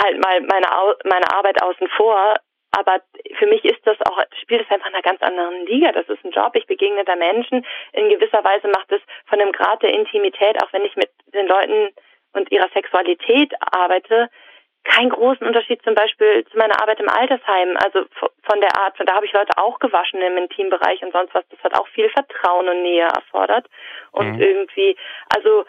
D: halt mal meine, meine Arbeit außen vor. Aber für mich ist das auch, spielt es einfach in einer ganz anderen Liga. Das ist ein Job. Ich begegne da Menschen. In gewisser Weise macht es von dem Grad der Intimität, auch wenn ich mit den Leuten und ihrer Sexualität arbeite, keinen großen Unterschied zum Beispiel zu meiner Arbeit im Altersheim. Also von der Art, da habe ich Leute auch gewaschen im Intimbereich und sonst was. Das hat auch viel Vertrauen und Nähe erfordert. Und mhm. irgendwie, also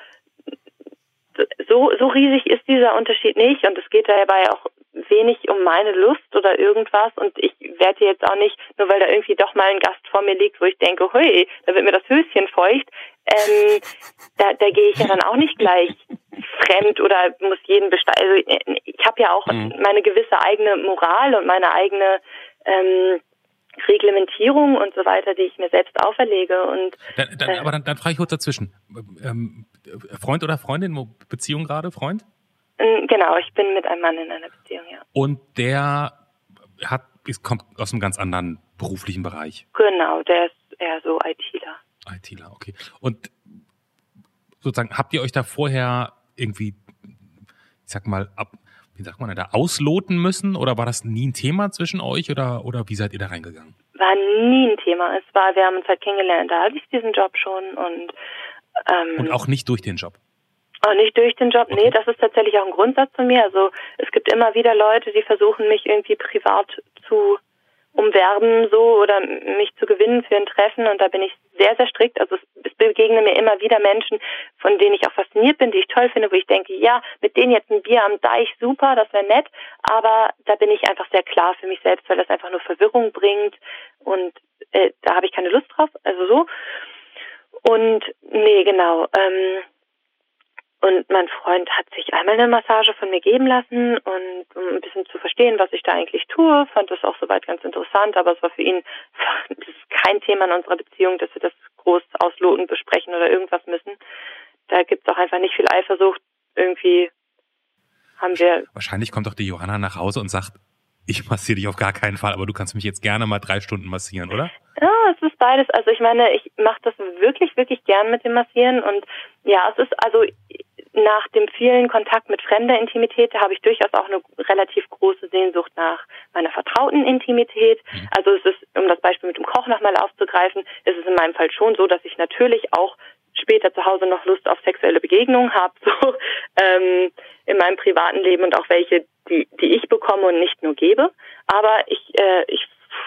D: so, so riesig ist dieser Unterschied nicht und es geht dabei auch wenig um meine Lust oder irgendwas und ich werde jetzt auch nicht, nur weil da irgendwie doch mal ein Gast vor mir liegt, wo ich denke, hui, da wird mir das Höschen feucht, ähm, da, da gehe ich ja dann auch nicht gleich fremd oder muss jeden besteigen. Also ich habe ja auch mhm. meine gewisse eigene Moral und meine eigene ähm, Reglementierung und so weiter, die ich mir selbst auferlege. Und
A: dann, dann, äh, aber dann, dann frage ich kurz dazwischen. Ähm, Freund oder Freundin, Beziehung gerade, Freund?
D: Genau, ich bin mit einem Mann in einer Beziehung, ja.
A: Und der hat, kommt aus einem ganz anderen beruflichen Bereich.
D: Genau, der ist eher so ITler.
A: ITler, okay. Und sozusagen, habt ihr euch da vorher irgendwie, ich sag mal, ab, wie sagt man da, ausloten müssen? Oder war das nie ein Thema zwischen euch oder, oder wie seid ihr da reingegangen?
D: War nie ein Thema. Es war, wir haben uns halt kennengelernt, da hatte ich diesen Job schon und
A: ähm, Und auch nicht durch den Job?
D: Auch nicht durch den Job, okay. nee, das ist tatsächlich auch ein Grundsatz von mir. Also es gibt immer wieder Leute, die versuchen, mich irgendwie privat zu umwerben so oder mich zu gewinnen für ein Treffen und da bin ich sehr, sehr strikt. Also es, es begegnen mir immer wieder Menschen, von denen ich auch fasziniert bin, die ich toll finde, wo ich denke, ja, mit denen jetzt ein Bier am Deich, super, das wäre nett, aber da bin ich einfach sehr klar für mich selbst, weil das einfach nur Verwirrung bringt und äh, da habe ich keine Lust drauf, also so. Und nee, genau. Ähm, und mein Freund hat sich einmal eine Massage von mir geben lassen und um ein bisschen zu verstehen, was ich da eigentlich tue, fand das auch soweit ganz interessant, aber es war für ihn das ist kein Thema in unserer Beziehung, dass wir das groß ausloten, besprechen oder irgendwas müssen. Da gibt es auch einfach nicht viel Eifersucht. Irgendwie haben wir.
A: Wahrscheinlich kommt doch die Johanna nach Hause und sagt, ich massiere dich auf gar keinen Fall, aber du kannst mich jetzt gerne mal drei Stunden massieren, oder?
D: Ja, es ist beides. Also ich meine, ich mache das wirklich, wirklich gern mit dem Massieren und ja, es ist also nach dem vielen Kontakt mit fremder Intimität habe ich durchaus auch eine relativ große Sehnsucht nach meiner vertrauten Intimität. Mhm. Also es ist, um das Beispiel mit dem Koch nochmal aufzugreifen, ist es in meinem Fall schon so, dass ich natürlich auch später zu Hause noch Lust auf sexuelle Begegnungen habe, so ähm, in meinem privaten Leben und auch welche, die, die ich bekomme und nicht nur gebe. Aber ich, äh, ich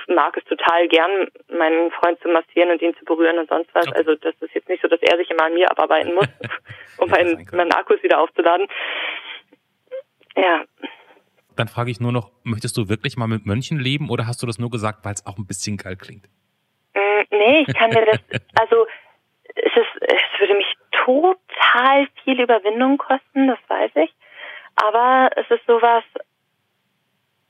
D: mag es total gern, meinen Freund zu massieren und ihn zu berühren und sonst was. Okay. Also das ist jetzt nicht so, dass er sich immer an mir abarbeiten muss, um meinen, meinen Akkus wieder aufzuladen. Ja.
A: Dann frage ich nur noch, möchtest du wirklich mal mit Mönchen leben oder hast du das nur gesagt, weil es auch ein bisschen geil klingt?
D: Mm, nee, ich kann dir das, also es ist, es würde mich total viel Überwindung kosten, das weiß ich. Aber es ist sowas,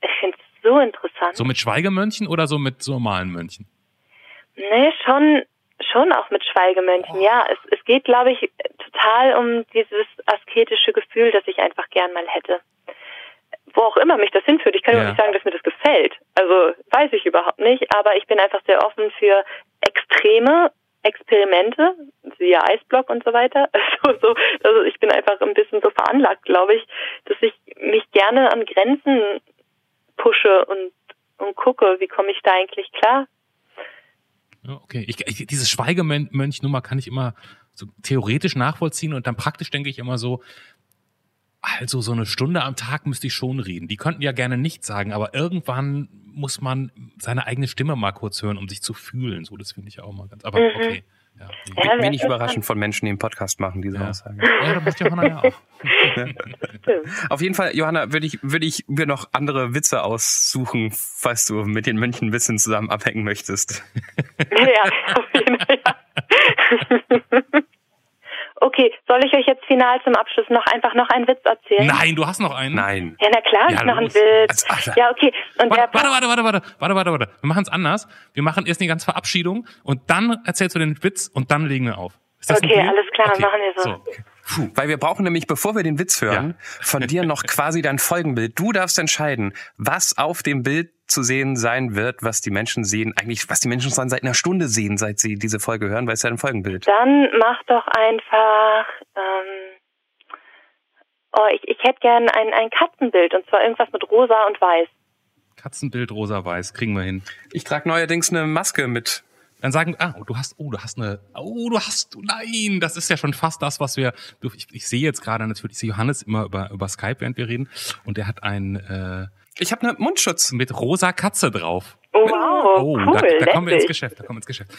D: ich finde es so interessant.
A: So mit Schweigemönchen oder so mit normalen Mönchen?
D: Nee, schon, schon auch mit Schweigemönchen, oh. ja. Es, es geht, glaube ich, total um dieses asketische Gefühl, das ich einfach gern mal hätte. Wo auch immer mich das hinführt. Ich kann ja. nicht sagen, dass mir das gefällt. Also weiß ich überhaupt nicht, aber ich bin einfach sehr offen für extreme Experimente, siehe Eisblock und so weiter. Also, so, also ich bin einfach ein bisschen so veranlagt, glaube ich, dass ich mich gerne an Grenzen pushe und, und gucke, wie komme ich da eigentlich klar.
A: okay, ich, ich, diese Schweigemönch-Nummer kann ich immer so theoretisch nachvollziehen und dann praktisch denke ich immer so, also so eine Stunde am Tag müsste ich schon reden. Die könnten ja gerne nichts sagen, aber irgendwann muss man seine eigene Stimme mal kurz hören, um sich zu fühlen. So, das finde ich auch mal ganz. Aber mhm. okay.
B: Ja. ja Wenig überraschend von Menschen, die einen Podcast machen, diese ja. Aussage.
A: Ja, das macht Johanna ja auch.
B: Auf jeden Fall, Johanna, würde ich, würde ich mir noch andere Witze aussuchen, falls du mit den Mönchen ein bisschen zusammen abhängen möchtest.
D: Ja, auf jeden Fall. Okay, soll ich euch jetzt final zum Abschluss noch einfach noch einen Witz erzählen?
A: Nein, du hast noch einen.
B: Nein.
D: Ja, na klar, ja, ich noch einen Witz. Also, ja, okay.
A: Und warte, warte, warte, warte, warte, warte, warte, warte. Wir machen es anders. Wir machen erst eine ganze Verabschiedung und dann erzählst du den Witz und dann legen wir auf.
D: okay, alles klar, okay. machen wir so. so.
B: Puh. Weil wir brauchen nämlich, bevor wir den Witz hören, ja. von dir noch quasi dein Folgenbild. Du darfst entscheiden, was auf dem Bild zu sehen sein wird, was die Menschen sehen, eigentlich, was die Menschen schon seit einer Stunde sehen, seit sie diese Folge hören, weil es ja ein Folgenbild.
D: Dann mach doch einfach, ähm, oh, ich, ich hätte gern ein, ein Katzenbild und zwar irgendwas mit rosa und weiß.
A: Katzenbild rosa-weiß, kriegen wir hin.
B: Ich trage neuerdings eine Maske mit
A: dann sagen, ah, du hast, oh, du hast eine, oh, du hast, nein, das ist ja schon fast das, was wir, ich, ich sehe jetzt gerade natürlich, ich sehe Johannes immer über, über Skype, während wir reden, und der hat ein, äh,
B: ich habe einen Mundschutz
A: mit rosa Katze drauf.
D: Oh, wow,
A: oh
D: cool,
A: da, da kommen wir ins Geschäft, da kommen wir ins Geschäft.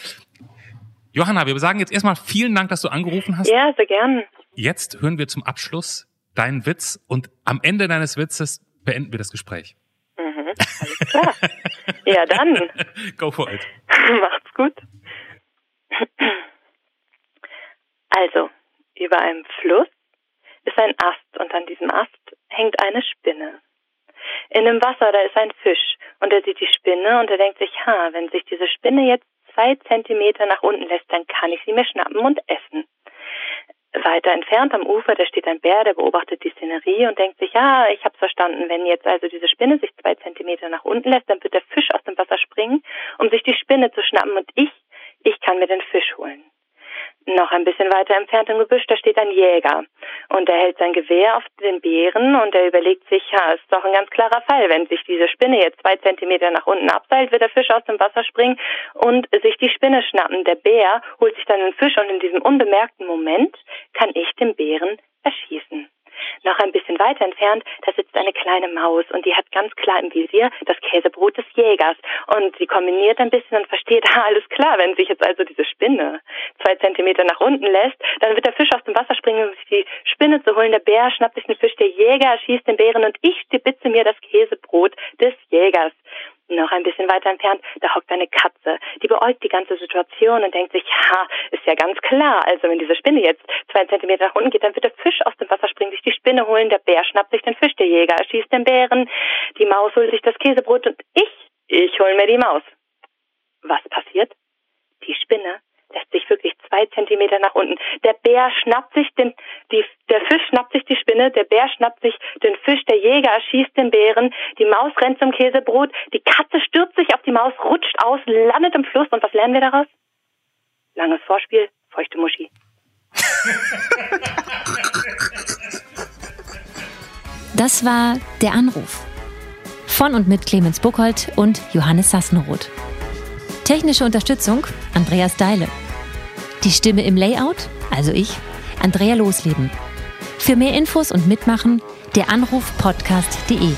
A: Johanna, wir sagen jetzt erstmal vielen Dank, dass du angerufen hast.
D: Ja, sehr gern.
A: Jetzt hören wir zum Abschluss deinen Witz und am Ende deines Witzes beenden wir das Gespräch.
D: Mhm, alles klar. ja, dann.
A: Go for it.
D: Macht's gut. Also, über einem Fluss ist ein Ast und an diesem Ast hängt eine Spinne. In dem Wasser, da ist ein Fisch und er sieht die Spinne und er denkt sich, ha, wenn sich diese Spinne jetzt zwei Zentimeter nach unten lässt, dann kann ich sie mir schnappen und essen. Weiter entfernt am Ufer, da steht ein Bär, der beobachtet die Szenerie und denkt sich, ja, ich hab's verstanden, wenn jetzt also diese Spinne sich zwei Zentimeter nach unten lässt, dann wird der Fisch aus dem Wasser springen, um sich die Spinne zu schnappen und ich, ich kann mir den Fisch holen. Noch ein bisschen weiter entfernt im Gebüsch, da steht ein Jäger. Und er hält sein Gewehr auf den Bären und er überlegt sich, ja, ist doch ein ganz klarer Fall. Wenn sich diese Spinne jetzt zwei Zentimeter nach unten abseilt, wird der Fisch aus dem Wasser springen und sich die Spinne schnappen. Der Bär holt sich dann den Fisch und in diesem unbemerkten Moment kann ich den Bären erschießen. Noch ein bisschen weiter entfernt, da sitzt eine kleine Maus und die hat ganz klar im Visier das Käsebrot des Jägers. Und sie kombiniert ein bisschen und versteht, ah, alles klar, wenn sich jetzt also diese Spinne zwei Zentimeter nach unten lässt, dann wird der Fisch aus dem Wasser springen, um sich die Spinne zu holen. Der Bär schnappt sich den Fisch, der Jäger schießt den Bären und ich stibitze mir das Käsebrot des Jägers. Noch ein bisschen weiter entfernt, da hockt eine Katze. Die beäugt die ganze Situation und denkt sich, ja, ist ja ganz klar. Also wenn diese Spinne jetzt zwei Zentimeter nach unten geht, dann wird der Fisch aus dem Wasser springen, sich die Spinne holen, der Bär schnappt sich den Fisch, der Jäger erschießt den Bären, die Maus holt sich das Käsebrot und ich, ich hol mir die Maus. Was passiert? Die Spinne lässt sich wirklich zwei Zentimeter nach unten. Der Bär schnappt sich den, die, der Fisch schnappt sich die Spinne, der Bär schnappt sich den Fisch, der Jäger schießt den Bären, die Maus rennt zum Käsebrot, die Katze stürzt sich auf die Maus, rutscht aus, landet im Fluss und was lernen wir daraus? Langes Vorspiel, feuchte Muschi.
C: Das war der Anruf. Von und mit Clemens Buchholz und Johannes Sassenroth. Technische Unterstützung Andreas Deile. Die Stimme im Layout, also ich, Andrea Losleben. Für mehr Infos und Mitmachen der Anruf podcast.de.